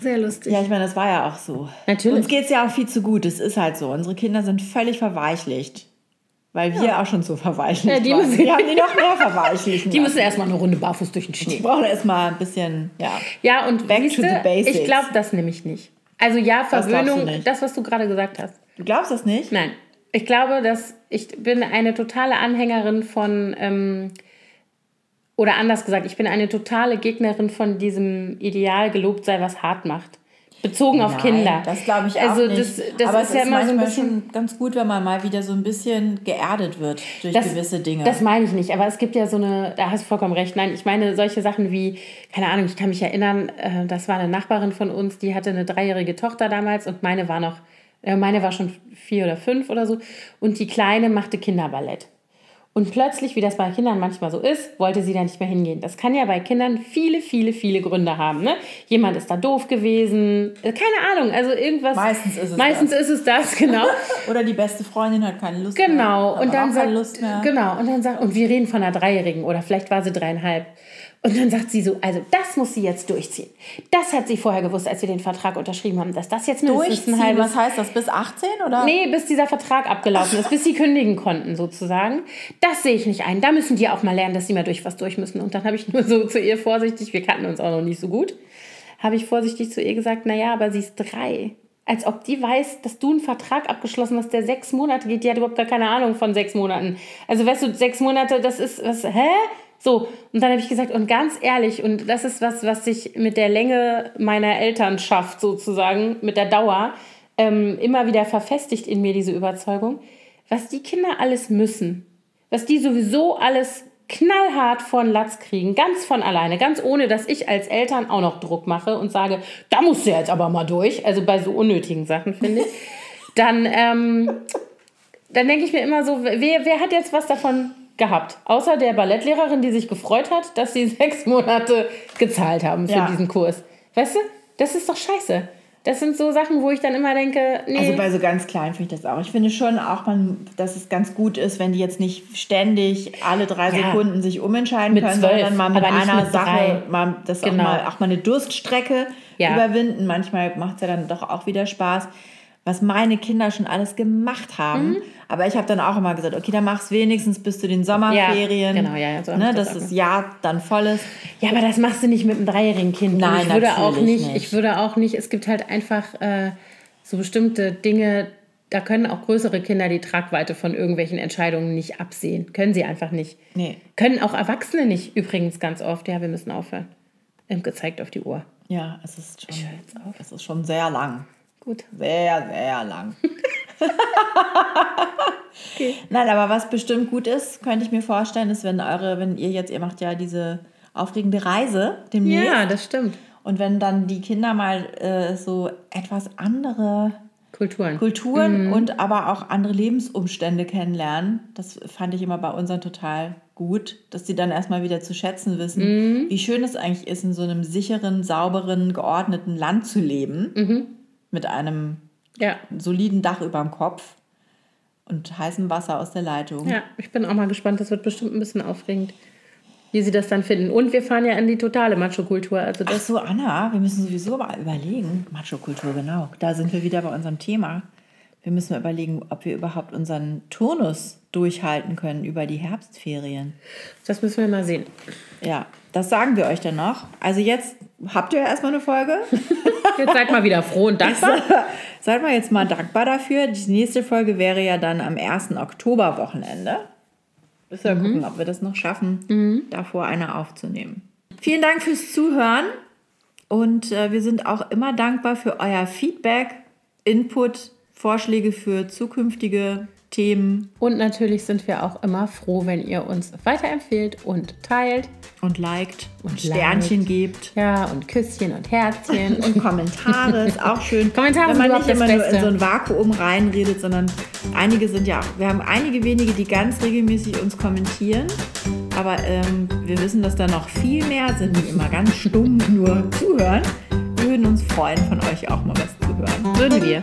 Sehr lustig. Ja, ich meine, das war ja auch so. Natürlich. Uns geht es ja auch viel zu gut. Es ist halt so. Unsere Kinder sind völlig verweichlicht. Weil wir auch schon so verweichlicht Ja, die waren. müssen- wir haben die noch mehr verweichlichen. <laughs> Die müssen erstmal eine Runde barfuß durch den Die Schnee. brauchen erstmal ein bisschen, ja. Ja, und Back siehste, to the basics. ich glaube das nämlich nicht. Also ja, Verwöhnung, nicht? das, was du gerade gesagt hast. Du glaubst das nicht? Nein. Ich glaube, dass ich bin eine totale Anhängerin von, ähm, oder anders gesagt, ich bin eine totale Gegnerin von diesem Ideal, gelobt sei, was hart macht. Bezogen auf Nein, Kinder. Das glaube ich also auch nicht. Das, das Aber ist es ja ist immer so ein bisschen. schon ganz gut, wenn man mal wieder so ein bisschen geerdet wird durch Das- gewisse Dinge. Das meine ich nicht, aber es gibt ja so eine, da hast du vollkommen recht. Nein, ich meine solche Sachen wie, keine Ahnung, ich kann mich erinnern, äh, das war eine Nachbarin von uns, die hatte eine dreijährige Tochter damals und meine war noch, äh, meine war schon vier oder fünf oder so und die Kleine machte Kinderballett. Und plötzlich, wie das bei Kindern manchmal so ist, wollte sie da nicht mehr hingehen. Das kann ja bei Kindern viele, viele, viele Gründe haben. Ne? Jemand ist da doof gewesen, äh, keine Ahnung, also irgendwas. Meistens ist es Meistens ist es das, genau. <laughs> Oder die beste Freundin hat keine Lust mehr. Genau, und dann sagt, keine Lust mehr. genau, und dann sagt, und wir reden von einer Dreijährigen oder vielleicht war sie dreieinhalb. Und dann sagt sie so, also das muss sie jetzt durchziehen. Das hat sie vorher gewusst, als wir den Vertrag unterschrieben haben, dass das jetzt mindestens ein halbes was heißt das? Bis 18 oder? Nee, bis dieser Vertrag abgelaufen ist, bis sie kündigen konnten sozusagen. Das sehe ich nicht ein. Da müssen die auch mal lernen, dass sie mal durch was durch müssen. Und dann habe ich nur so zu ihr vorsichtig, wir kannten uns auch noch nicht so gut, habe ich vorsichtig zu ihr gesagt, naja, aber sie ist drei. Als ob die weiß, dass du einen Vertrag abgeschlossen hast, der sechs Monate geht. Die hat überhaupt gar keine Ahnung von sechs Monaten. Also weißt du, sechs Monate, das ist was, hä? So, und dann habe ich gesagt, und ganz ehrlich, und das ist was, was sich mit der Länge meiner Elternschaft sozusagen, mit der Dauer, ähm, immer wieder verfestigt in mir diese Überzeugung, was die Kinder alles müssen, was die sowieso alles knallhart von Latz kriegen, ganz von alleine, ganz ohne, dass ich als Eltern auch noch Druck mache und sage, da musst du jetzt aber mal durch, also bei so unnötigen Sachen, finde ich, <laughs> dann, ähm, dann denke ich mir immer so, wer, wer hat jetzt was davon gehabt? Außer der Ballettlehrerin, die sich gefreut hat, dass sie <laughs> sechs Monate gezahlt haben für Ja. diesen Kurs. Weißt du, das ist doch scheiße. Das sind so Sachen, wo ich dann immer denke, nee. Also bei so ganz klein finde ich das auch. Ich finde schon auch, man, dass es ganz gut ist, wenn die jetzt nicht ständig alle drei Ja. Sekunden sich umentscheiden Mit können, zwölf, sondern mal mit einer mit Sache mal das Genau. auch, mal, auch mal eine Durststrecke Ja. überwinden. Manchmal macht es ja dann doch auch wieder Spaß. Was meine Kinder schon alles gemacht haben. Mhm. Aber ich habe dann auch immer gesagt, okay, dann mach's wenigstens bis zu den Sommerferien. genau, ja, ja, so ne, ich das dass auch das Jahr dann voll ist. Ja, aber das machst du nicht mit einem dreijährigen Kind. Nein, ich würde auch nicht, nicht. ich würde auch nicht, es gibt halt einfach äh, so bestimmte Dinge, da können auch größere Kinder die Tragweite von irgendwelchen Entscheidungen nicht absehen. Können sie einfach nicht. Nee. Können auch Erwachsene nicht, übrigens ganz oft. Ja, wir müssen aufhören. Ähm, Gezeigt auf die Uhr. Ja, es ist schon, höre jetzt auf. es ist schon sehr lang. Gut. Sehr, sehr lang. Nein, aber was bestimmt gut ist, könnte ich mir vorstellen, ist, wenn eure, wenn ihr jetzt, ihr macht ja diese aufregende Reise demnächst. Ja, das stimmt. Und wenn dann die Kinder mal äh, so etwas andere Kulturen. Kulturen Mhm. und aber auch andere Lebensumstände kennenlernen, das fand ich immer bei unseren total gut, dass sie dann erstmal wieder zu schätzen wissen, Mhm. wie schön es eigentlich ist, in so einem sicheren, sauberen, geordneten Land zu leben, Mhm. mit einem ja. soliden Dach über dem Kopf und heißem Wasser aus der Leitung. ja, ich bin auch mal gespannt. Das wird bestimmt ein bisschen aufregend, wie sie das dann finden. Und wir fahren ja in die totale Macho-Kultur. Also Ach das so, Anna, wir müssen sowieso mal überlegen. Macho-Kultur, genau. Da sind wir wieder bei unserem Thema. Wir müssen mal überlegen, ob wir überhaupt unseren Turnus durchhalten können über die Herbstferien. Das müssen wir mal sehen. Ja, das sagen wir euch dann noch. Also jetzt habt ihr erstmal eine Folge. <laughs> Jetzt seid mal wieder froh und dankbar. <laughs> Seid mal jetzt mal dankbar dafür. Die nächste Folge wäre ja dann am 1. Oktober-Wochenende. Müssen wir gucken, ob wir das noch schaffen, davor eine aufzunehmen. Vielen Dank fürs Zuhören und äh, wir sind auch immer dankbar für euer Feedback, Input, Vorschläge für zukünftige Themen Und natürlich sind wir auch immer froh, wenn ihr uns weiterempfehlt und teilt. Und liked und, Und Sternchen liked. gebt. Ja, und Küsschen und Herzchen. Und Kommentare ist auch schön. <laughs> Kommentare Wenn man nicht immer nur in so ein Vakuum reinredet, sondern einige sind ja auch, wir haben einige wenige, die ganz regelmäßig uns kommentieren. Aber ähm, wir wissen, dass da noch viel mehr sind, die immer ganz stumm nur zuhören. Wir würden uns freuen, von euch auch mal was zu hören. Würden wir.